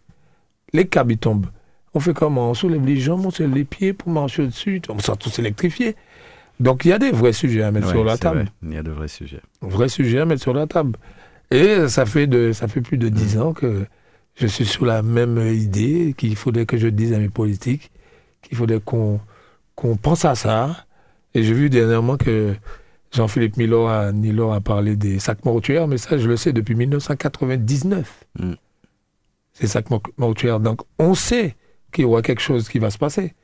les câbles ils tombent. On fait comment? On soulève les jambes, on soulève les pieds pour marcher dessus. On sort tous électrifiés. Donc il y a des vrais sujets à mettre Ouais, sur la table. vrai. Il y a de vrais sujets. Vrai sujet à mettre sur la table. Et ça fait, de, ça fait plus de dix ans que je suis sur la même idée qu'il faudrait que je dise à mes politiques qu'il faudrait qu'on qu'on pense à ça. Et j'ai vu dernièrement que Jean-Philippe Milor a, parlé des sacs mortuaires, mais ça, je le sais depuis 1999. Mm. Ces sacs mor- mortuaires. Donc, on sait qu'il y aura quelque chose qui va se passer.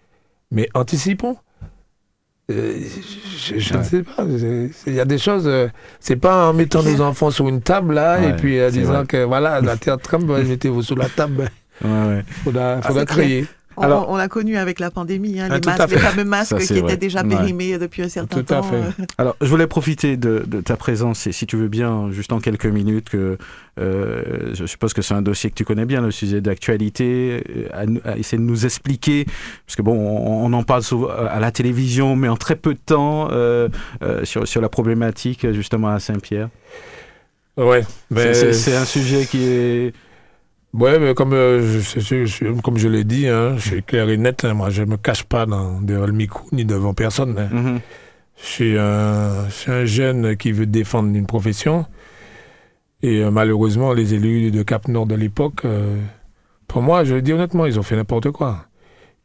Mais anticipons. Euh, je je ne sais pas. Il y a des choses. euh, c'est pas en mettant nos enfants sur une table là et puis en c'est disant vrai. que voilà, la terre tremble, mettez-vous sur la table. Ouais, ouais. Il faudra, faudra c'est crier. On, Alors- on l'a connu avec la pandémie, hein, Ah, les, à masques, fameux masques Ça, qui vrai. étaient déjà Ouais. périmés depuis un certain Tout à temps. fait. euh, Alors, je voulais profiter de, de ta présence, et si tu veux bien, juste en quelques minutes, que euh, je suppose que c'est un dossier que tu connais bien, le sujet d'actualité, euh, à, à essayer de nous expliquer, parce que bon, on, on en parle souvent à la télévision, mais en très peu de temps euh, euh, sur, sur la problématique justement à Saint-Pierre. Ouais. C'est un sujet qui est Ouais, mais comme, euh, je, je- je- comme je l'ai dit, hein, je suis clair et net. hein, moi, je me cache pas dans, derrière le micro ni devant personne. hein. Mhm. Je suis un, je suis un jeune qui veut défendre une profession. Et euh, malheureusement, les élus de Cap Nord de l'époque, euh, pour moi, je le dis honnêtement, ils ont fait n'importe quoi.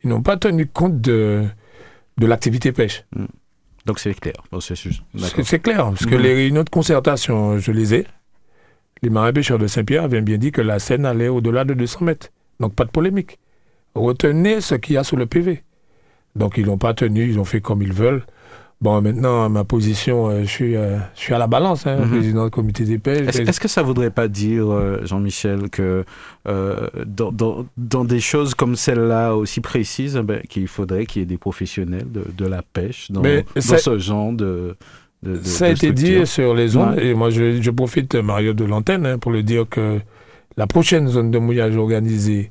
Ils n'ont pas tenu compte de, de l'activité pêche. donc c'est clair. Bon, c'est clair, parce que Mhm. les réunions de concertation, je les ai. Les marins pêcheurs de Saint-Pierre avaient bien dit que la Seine allait au-delà de 200 mètres. Donc pas de polémique. Retenez ce qu'il y a sur le PV. Donc ils l'ont pas tenu, ils ont fait comme ils veulent. Bon, maintenant, ma position, euh, je, suis, euh, je suis à la balance, hein, Mhm. président du comité des pêches. Est-ce que ça voudrait pas dire, euh, Jean-Michel, que dans, dans- dans des choses comme celle-là aussi précises, ben, qu'il faudrait qu'il y ait des professionnels de, de la pêche dans, ce genre de, de, de- Ça a été dit sur les zones, Ouais. et moi je, je profite, Mario, de l'antenne hein, pour le dire que la prochaine zone de mouillage organisée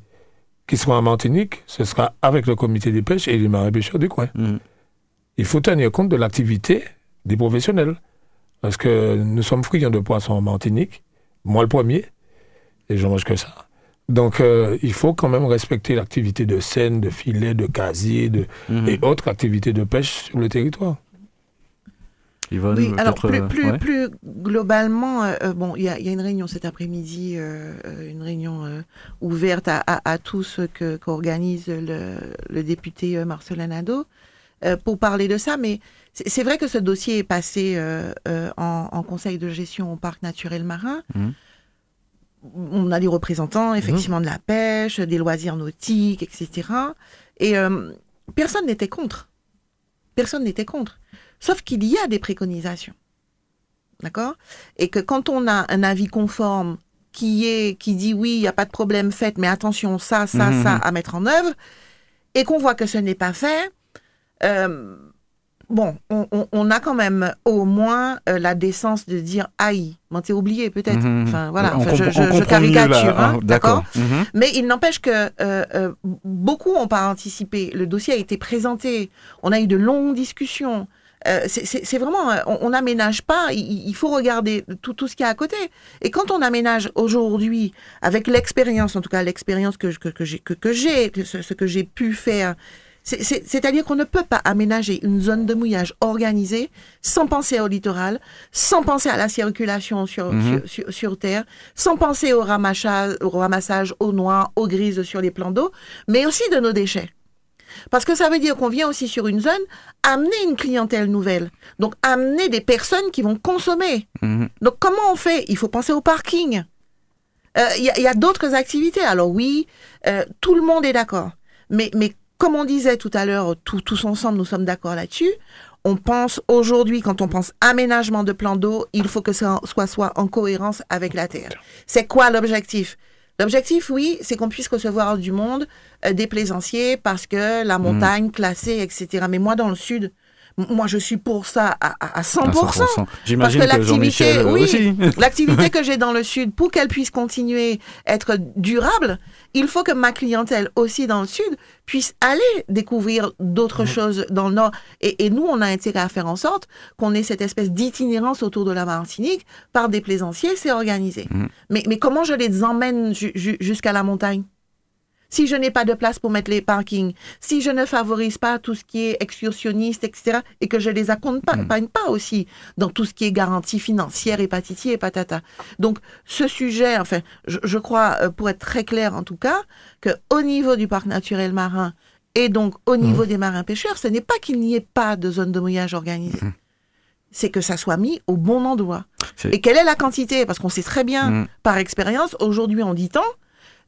qui sera en Martinique, ce sera avec le comité des pêches et les marins pêcheurs du coin. Mhm. Il faut tenir compte de l'activité des professionnels. Parce que nous sommes friands de poissons en Martinique, moi le premier, et je mange que ça. Donc euh, il faut quand même respecter l'activité de scène, de filet, de casier de, Mhm. et autres activités de pêche sur le territoire. Yvonne, Oui, alors plus, plus, ouais. plus globalement, euh, euh, bon, il y a, il y a une réunion cet après-midi, euh, une réunion euh, ouverte à, à, à tous que qu'organise le, le député Marcelin Nadeau. pour parler de ça, mais c'est vrai que ce dossier est passé en, en conseil de gestion au parc naturel marin. Mhm. On a des représentants, effectivement, de la pêche, des loisirs nautiques, etc. Et personne n'était contre. Personne n'était contre. Sauf qu'il y a des préconisations. D'accord? Et que quand on a un avis conforme qui est qui dit oui, il n'y a pas de problème, faites, mais attention, ça, ça, Mhm. ça à mettre en œuvre, et qu'on voit que ce n'est pas fait, euh, bon, on, on- on a quand même au moins euh, la décence de dire aïe, m'en t'es oublié peut-être. Mhm. Enfin voilà, enfin, je, caricature, hein, Ah, d'accord Mhm. mais il n'empêche que euh, beaucoup n'ont pas anticipé. Le dossier a été présenté. On a eu de longues discussions. Euh, c'est- vraiment, euh, on n'aménage pas. Il, il faut regarder tout, tout ce qu'il y a à côté. Et quand on aménage aujourd'hui, avec l'expérience, en tout cas l'expérience que, que, que j'ai, que, ce, ce que j'ai pu faire, c'est- c'est- c'est-à-dire qu'on ne peut pas aménager une zone de mouillage organisée sans penser au littoral, sans penser à la circulation sur, Mhm. sur, sur, sur terre, sans penser au ramassage, au ramassage aux noix, aux grises sur les plans d'eau, mais aussi de nos déchets. Parce que ça veut dire qu'on vient aussi sur une zone amener une clientèle nouvelle. Donc amener des personnes qui vont consommer. Mhm. Donc comment on fait? Il faut penser au parking. Euh, Il y a, d'autres activités. Alors oui, euh, tout le monde est d'accord. Mais, mais comme on disait tout à l'heure, tout- tous ensemble, nous sommes d'accord là-dessus. On pense aujourd'hui, quand on pense aménagement de plans d'eau, il faut que ça soit, soit en cohérence avec la Terre. C'est quoi l'objectif? L'objectif, oui, c'est qu'on puisse recevoir du monde, euh, des plaisanciers, parce que la montagne classée, etc. Mais moi, dans le sud, moi, je suis pour ça à, à- à 100%. À 100%. J'imagine que que l'activité, euh, oui, aussi. *laughs* l'activité que j'ai dans le sud, pour qu'elle puisse continuer être durable, il faut que ma clientèle aussi dans le sud puisse aller découvrir d'autres choses dans le nord. Et, et nous, on a intérêt à faire en sorte qu'on ait cette espèce d'itinérance autour de la Martinique par des plaisanciers, c'est organisé. Mhm. Mais, mais comment je les emmène ju- ju- jusqu'à la montagne? Si je n'ai pas de place pour mettre les parkings, si je ne favorise pas tout ce qui est excursionniste, etc., et que je les accompagne pas aussi dans tout ce qui est garantie financière et patiti et patata. Donc, ce sujet, enfin, je, je crois, euh, pour être très clair en tout cas, que au niveau du parc naturel marin et donc au niveau des marins pêcheurs, ce n'est pas qu'il n'y ait pas de zone de mouillage organisée. C'est que ça soit mis au bon endroit. Et quelle est la quantité? Parce qu'on sait très bien, par expérience, aujourd'hui on dit tant,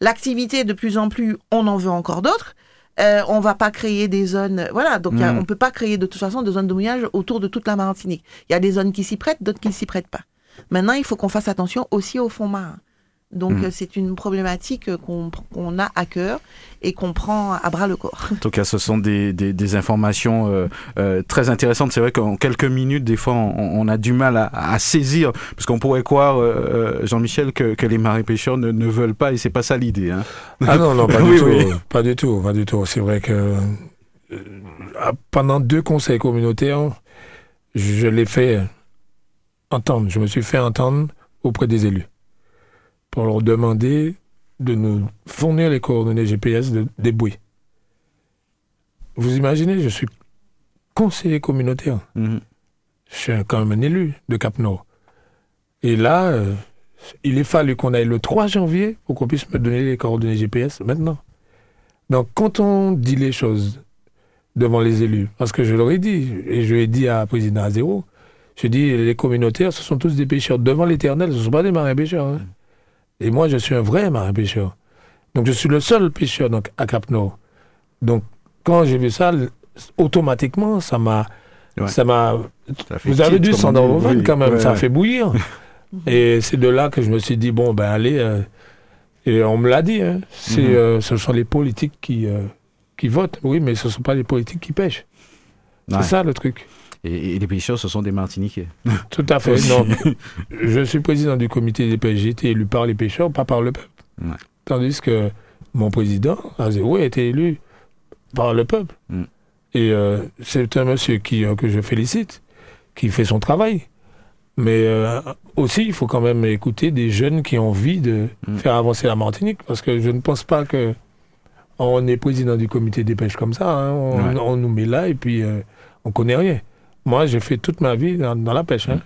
l'activité de plus en plus, on en veut encore d'autres. Euh, on va pas créer des zones, voilà. Donc il y a- Mhm. on peut pas créer de toute façon de zones de mouillage autour de toute la Martinique. Il y a des zones qui s'y prêtent, d'autres qui ne s'y prêtent pas. Maintenant, il faut qu'on fasse attention aussi au fond marin. Donc Mhm. euh, c'est une problématique euh, qu'on qu'on a à cœur et qu'on prend à bras le corps. En tout cas, ce sont des, des, des informations euh, euh, très intéressantes. C'est vrai qu'en quelques minutes, des fois, on, on a du mal à, à saisir, parce qu'on pourrait croire, euh, Jean-Michel, que, que les marins pêcheurs ne, ne veulent pas, et c'est pas ça l'idée. Hein. Ah non, non, pas *laughs* Oui, du tout. Pas du tout, pas du tout. C'est vrai que euh, ah, pendant deux conseils communautaires, je l'ai fait entendre. Je me suis fait entendre auprès des élus pour leur demander de nous fournir les coordonnées GPS de, des bouées. Vous imaginez, je suis conseiller communautaire. Mhm. Je suis quand même un élu de Cap-Nord. Et là, euh, il est fallu qu'on aille le 3 janvier pour qu'on puisse me donner les coordonnées GPS maintenant. Donc, quand on dit les choses devant les élus, parce que je leur ai dit, et je l'ai dit à président Azéro, je dis, les communautaires, ce sont tous des pêcheurs devant l'éternel, ce ne sont pas des marins pêcheurs. hein. Et moi, je suis un vrai marin pêcheur. Donc, je suis le seul pêcheur donc, à Cap-Nord. Donc, quand j'ai vu ça, automatiquement, ça m'a... Ouais. Ça m'a vous avez on dit. dans vos veines quand même, ouais, ça ouais. fait bouillir. *laughs* et c'est de là que je me suis dit, bon, ben allez, euh, et on me l'a dit, hein, c'est, Mhm. euh, ce sont les politiques qui, euh, qui votent, oui, mais ce ne sont pas les politiques qui pêchent. C'est ça le truc. Et, et les pêcheurs, ce sont des Martiniquais. *laughs* Tout à fait. *laughs* Donc, je suis président du comité des pêches, j'ai été élu par les pêcheurs, pas par le peuple. Ouais. Tandis que mon président, Azéro, a été élu par le peuple. Mm. Et euh, c'est un monsieur qui, euh, que je félicite, qui fait son travail. Mais euh, aussi, il faut quand même écouter des jeunes qui ont envie de Mm. faire avancer la Martinique, parce que je ne pense pas que on est président du comité des pêches comme ça. hein. On, Ouais. on nous met là et puis on connaît rien. Moi, j'ai fait toute ma vie dans, la pêche, hein,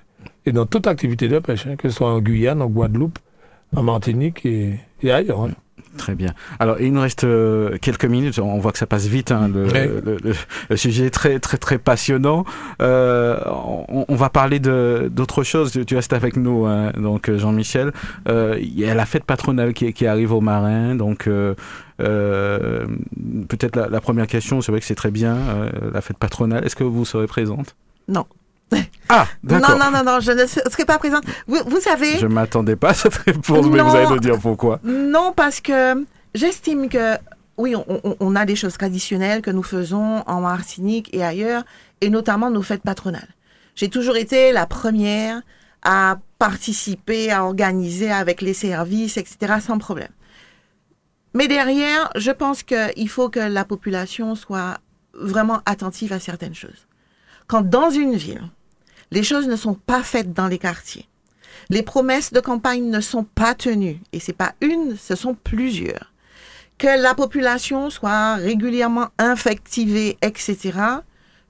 et dans toute activité de pêche, hein, que ce soit en Guyane, en Guadeloupe, en Martinique et, et ailleurs. hein. Très bien. Alors, il nous reste euh, quelques minutes. On voit que ça passe vite. Hein, le, Oui. le- le- le sujet est très, très, très passionnant. Euh, on, on va parler d'autre chose. Tu, tu restes avec nous, hein, donc euh, Jean-Michel. Euh, Il y a la fête patronale qui, qui arrive aux marins. Donc, euh, euh, peut-être la, la première question. C'est vrai que c'est très bien euh, la fête patronale. Est-ce que vous serez présente? Non. Ah, d'accord. Non, non, non, non, je ne serai pas présente. Vous, vous savez, Je m'attendais pas à cette réponse, mais vous allez nous dire pourquoi. Non, parce que j'estime que, oui, on, on- on a des choses traditionnelles que nous faisons en Martinique et ailleurs, et notamment nos fêtes patronales. J'ai toujours été la première à participer, à organiser avec les services, etc., sans problème. Mais derrière, je pense qu'il faut que la population soit vraiment attentive à certaines choses. Quand dans une ville, les choses ne sont pas faites dans les quartiers, les promesses de campagne ne sont pas tenues, et c'est pas une, ce sont plusieurs. Que la population soit régulièrement infectivée, etc.,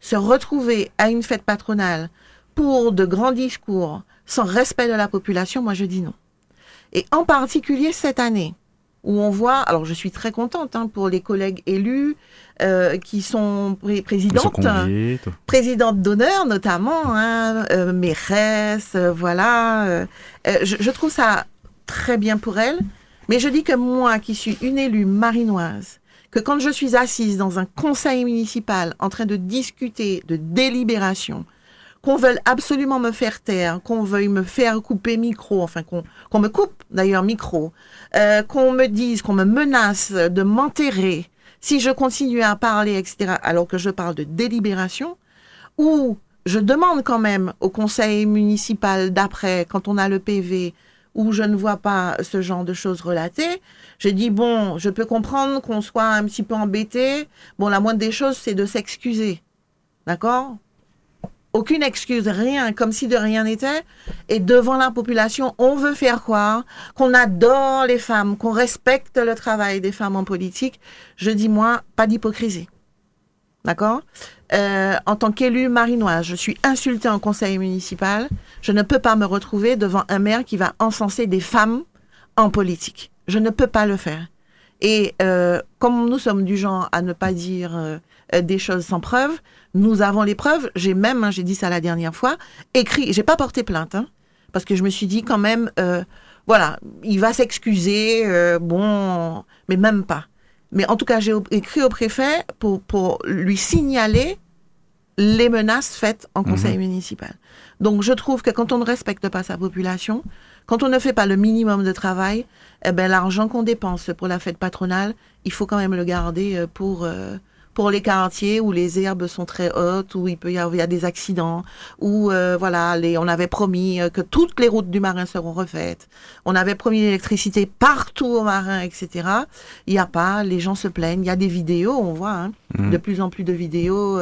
se retrouver à une fête patronale pour de grands discours sans respect de la population, moi je dis non. Et en particulier cette année, où on voit, alors je suis très contente hein, pour les collègues élus euh, qui sont pré- présidentes conviés, tout. présidente d'honneur notamment, hein, euh, mairesse, euh, voilà. euh, euh, je, je trouve ça très bien pour elle, mais je dis que moi qui suis une élue marinoise, que quand je suis assise dans un conseil municipal en train de discuter de délibération, qu'on veuille absolument me faire taire, qu'on veuille me faire couper micro, enfin qu'on qu'on me coupe d'ailleurs micro, euh, qu'on me dise, qu'on me menace de m'enterrer si je continue à parler, etc., alors que je parle de délibération, ou je demande quand même au conseil municipal d'après, quand on a le PV, où je ne vois pas ce genre de choses relatées, je dis, bon, je peux comprendre qu'on soit un petit peu embêté. Bon, la moindre des choses, c'est de s'excuser. D'accord? Aucune excuse, rien, comme si de rien n'était. Et devant la population, on veut faire croire qu'on adore les femmes, qu'on respecte le travail des femmes en politique. Je dis, moi, pas d'hypocrisie. D'accord? Euh, En tant qu'élue marinoise, je suis insultée en conseil municipal. Je ne peux pas me retrouver devant un maire qui va encenser des femmes en politique. Je ne peux pas le faire. Et euh, comme nous sommes du genre à ne pas dire euh, des choses sans preuve, nous avons les preuves. J'ai même, hein, j'ai dit ça la dernière fois, écrit. J'ai pas porté plainte, hein, parce que je me suis dit quand même, euh, voilà, il va s'excuser, euh, bon, mais même pas. Mais en tout cas, j'ai écrit au préfet pour, pour lui signaler les menaces faites en conseil municipal. Donc, je trouve que quand on ne respecte pas sa population, quand on ne fait pas le minimum de travail, eh ben, l'argent qu'on dépense pour la fête patronale, il faut quand même le garder euh, pour, euh, pour les quartiers où les herbes sont très hautes, où il peut y avoir il y a des accidents, où euh, voilà, les, on avait promis euh, que toutes les routes du marin seront refaites. On avait promis l'électricité partout au marin, etc. Il n'y a pas, les gens se plaignent. Il y a des vidéos, on voit, hein, de plus en plus de vidéos.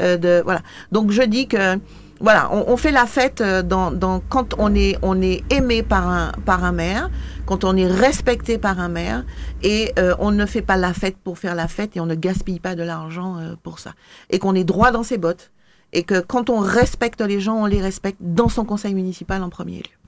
euh, de voilà. Donc je dis que voilà, on, fait la fête euh, dans, dans quand on est on est aimé par un par un maire, quand on est respecté par un maire, et euh, on ne fait pas la fête pour faire la fête et on ne gaspille pas de l'argent euh, pour ça, et qu'on est droit dans ses bottes, et que quand on respecte les gens, on les respecte dans son conseil municipal en premier lieu.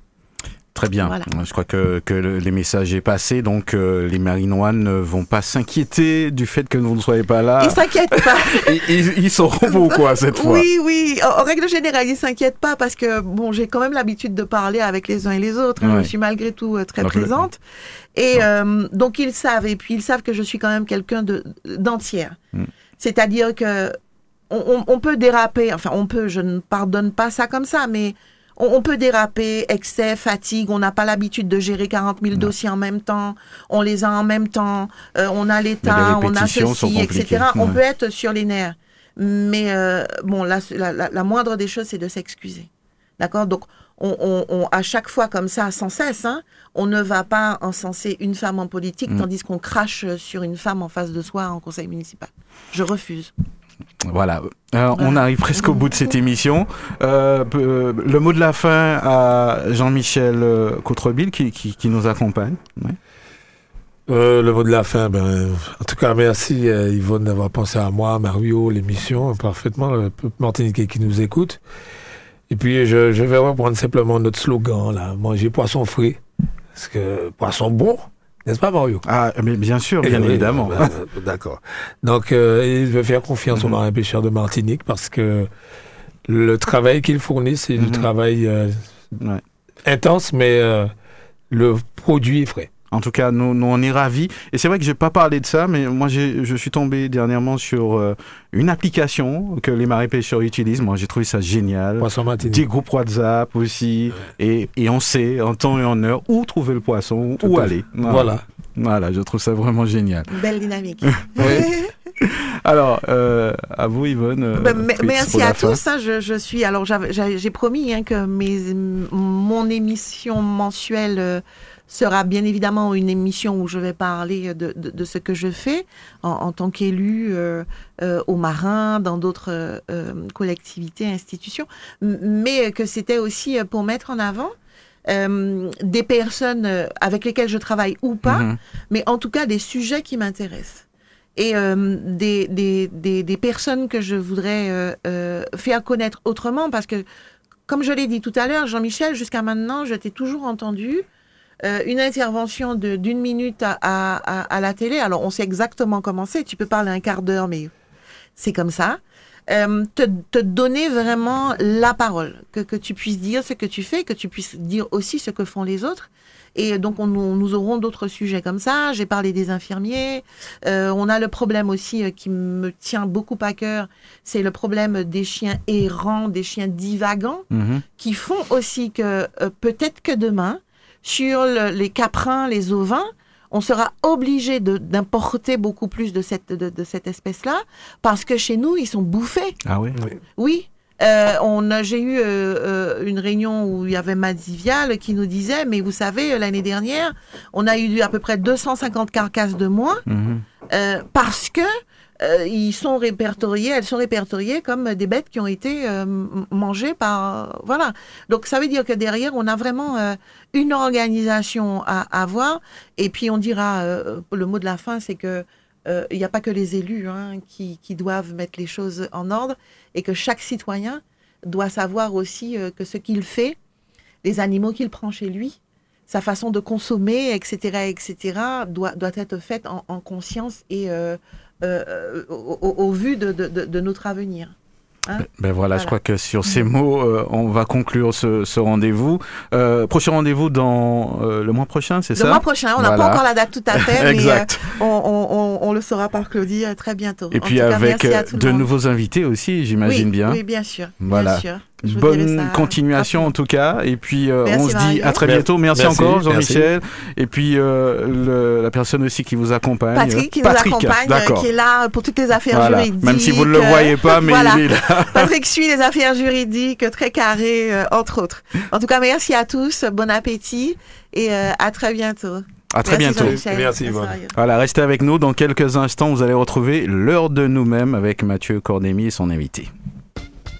Très bien. Voilà. Je crois que, que le, les messages est passé, donc euh, les Marinois ne vont pas s'inquiéter du fait que vous ne soyez pas là. Ils s'inquiètent pas. *laughs* Ils, ils sauront pourquoi cette fois. Oui, oui. En, en règle générale, ils s'inquiètent pas parce que bon, j'ai quand même l'habitude de parler avec les uns et les autres. hein. Ouais. Je suis malgré tout euh, très Donc, le- présente. Et euh, donc ils savent. Et puis ils savent que je suis quand même quelqu'un de d'entière. Mm. C'est-à-dire que on, on- on peut déraper. Enfin, on peut. Je ne pardonne pas ça comme ça, mais on, peut déraper, excès, fatigue. On n'a pas l'habitude de gérer 40 000 dossiers en même temps. On les a en même temps. Euh, on a l'État, on a ceci, etc. On peut être sur les nerfs. Mais euh, bon, la, la, la- la moindre des choses, c'est de s'excuser. D'accord? Donc, on, on- on- à chaque fois comme ça, sans cesse, hein, on ne va pas encenser une femme en politique, Mm. tandis qu'on crache sur une femme en face de soi en conseil municipal. Je refuse. Voilà. Euh, On arrive presque au bout de cette émission. Euh, peu- le mot de la fin à Jean-Michel euh, Coutrebille qui, nous accompagne. Euh, le mot de la fin, ben, en tout cas, merci euh, Yvonne d'avoir pensé à moi, Mario, l'émission, euh, parfaitement, le peuple martiniquais qui nous écoute. Et puis, je, vais reprendre simplement notre slogan, manger poisson frais. Parce que poisson bon, N'est-ce pas, Mario? Ah, mais bien sûr, bien Eh oui, évidemment. bah, bah, D'accord. Donc, euh, il veut faire confiance aux Mhm. marins pêcheurs de Martinique parce que le travail qu'ils fournissent, c'est Mhm. du travail euh, Ouais. intense, mais euh, le produit est frais. En tout cas, nous, nous on est ravis. Et c'est vrai que j'ai pas parlé de ça, mais moi je suis tombé dernièrement sur euh, une application que les marins pêcheurs utilisent. Moi j'ai trouvé ça génial. Poisson Martinique. Des groupes WhatsApp aussi. Et, et on sait en temps et en heure où trouver le poisson, Tout où aller. Voilà. Voilà, je trouve ça vraiment génial. Une belle dynamique. *laughs* *laughs* Alors, euh, à vous Yvonne. euh, Ben, merci à fin. tous. hein, je, je suis. Alors, j'ai promis hein, que mes, mon émission mensuelle euh, sera bien évidemment une émission où je vais parler de, de, de ce que je fais en, en tant qu'élu euh, euh, aux marins, dans d'autres euh, euh, collectivités, institutions, mais que c'était aussi pour mettre en avant euh, des personnes avec lesquelles je travaille ou pas, Mhm. mais en tout cas des sujets qui m'intéressent. Et euh, des, des, des, des personnes que je voudrais euh, faire connaître autrement, parce que, comme je l'ai dit tout à l'heure, Jean-Michel, jusqu'à maintenant, je t'ai toujours entendu euh, une intervention de- d'une minute à, à, à, la télé. Alors, on sait exactement comment c'est. Tu peux parler un quart d'heure, mais c'est comme ça. Euh, te, te donner vraiment la parole, que, que tu puisses dire ce que tu fais, que tu puisses dire aussi ce que font les autres. Et donc, on, nous- nous aurons d'autres sujets comme ça. J'ai parlé des infirmiers. Euh, on a le problème aussi euh, qui me tient beaucoup à cœur, c'est le problème des chiens errants, des chiens divagants, Mhm. qui font aussi que euh, peut-être que demain, sur le- les caprins, les ovins, on sera obligé de- d'importer beaucoup plus de cette, de, de cette espèce-là, parce que chez nous, ils sont bouffés. Ah oui? Oui. Oui. Euh, on a, j'ai eu euh, euh, une réunion où il y avait Madzivial qui nous disait, mais vous savez, euh, l'année dernière, on a eu à peu près 250 carcasses de moins Mhm. euh, parce que euh, ils sont répertoriés, elles sont répertoriées comme des bêtes qui ont été euh, mangées par voilà. Donc ça veut dire que derrière on a vraiment euh, une organisation à avoir et puis on dira euh, le mot de la fin c'est que euh, il n'y a pas que les élus hein, qui, qui doivent mettre les choses en ordre et que chaque citoyen doit savoir aussi euh, que ce qu'il fait, les animaux qu'il prend chez lui, sa façon de consommer, etc., etc., doit, doit être faite en, en conscience et euh, euh, au, au- au vu de, de- de- de notre avenir. Ben voilà, je crois que sur ces mots, euh, on va conclure ce, ce rendez-vous. Euh, prochain rendez-vous dans euh, le mois prochain, c'est Le ça? mois prochain, on n'a Voilà. pas encore la date tout à fait, *laughs* mais Exact. euh, on, on- on- on le saura par Claudie très bientôt. Et En puis cas, avec le de nouveaux invités aussi, j'imagine oui, bien. Oui, bien sûr. Voilà. Bien sûr. Je Bonne ça continuation en tout cas. Et puis euh, on se dit à très bientôt. Merci, merci, encore. Jean-Michel. Et puis euh, le- la personne aussi qui vous accompagne. Patrick qui Patrick, nous accompagne, euh, qui est là pour toutes les affaires Voilà. juridiques. Même si vous ne le voyez pas, mais voilà. il est là. *laughs* Patrick suit les affaires juridiques, très carré, euh, entre autres. En tout cas, merci à tous, bon appétit et euh, à très bientôt. À très Merci bientôt. Merci, Yvonne. Voilà, restez avec nous. Dans quelques instants, vous allez retrouver l'heure de nous-mêmes avec Mathieu Cordémy et son invité.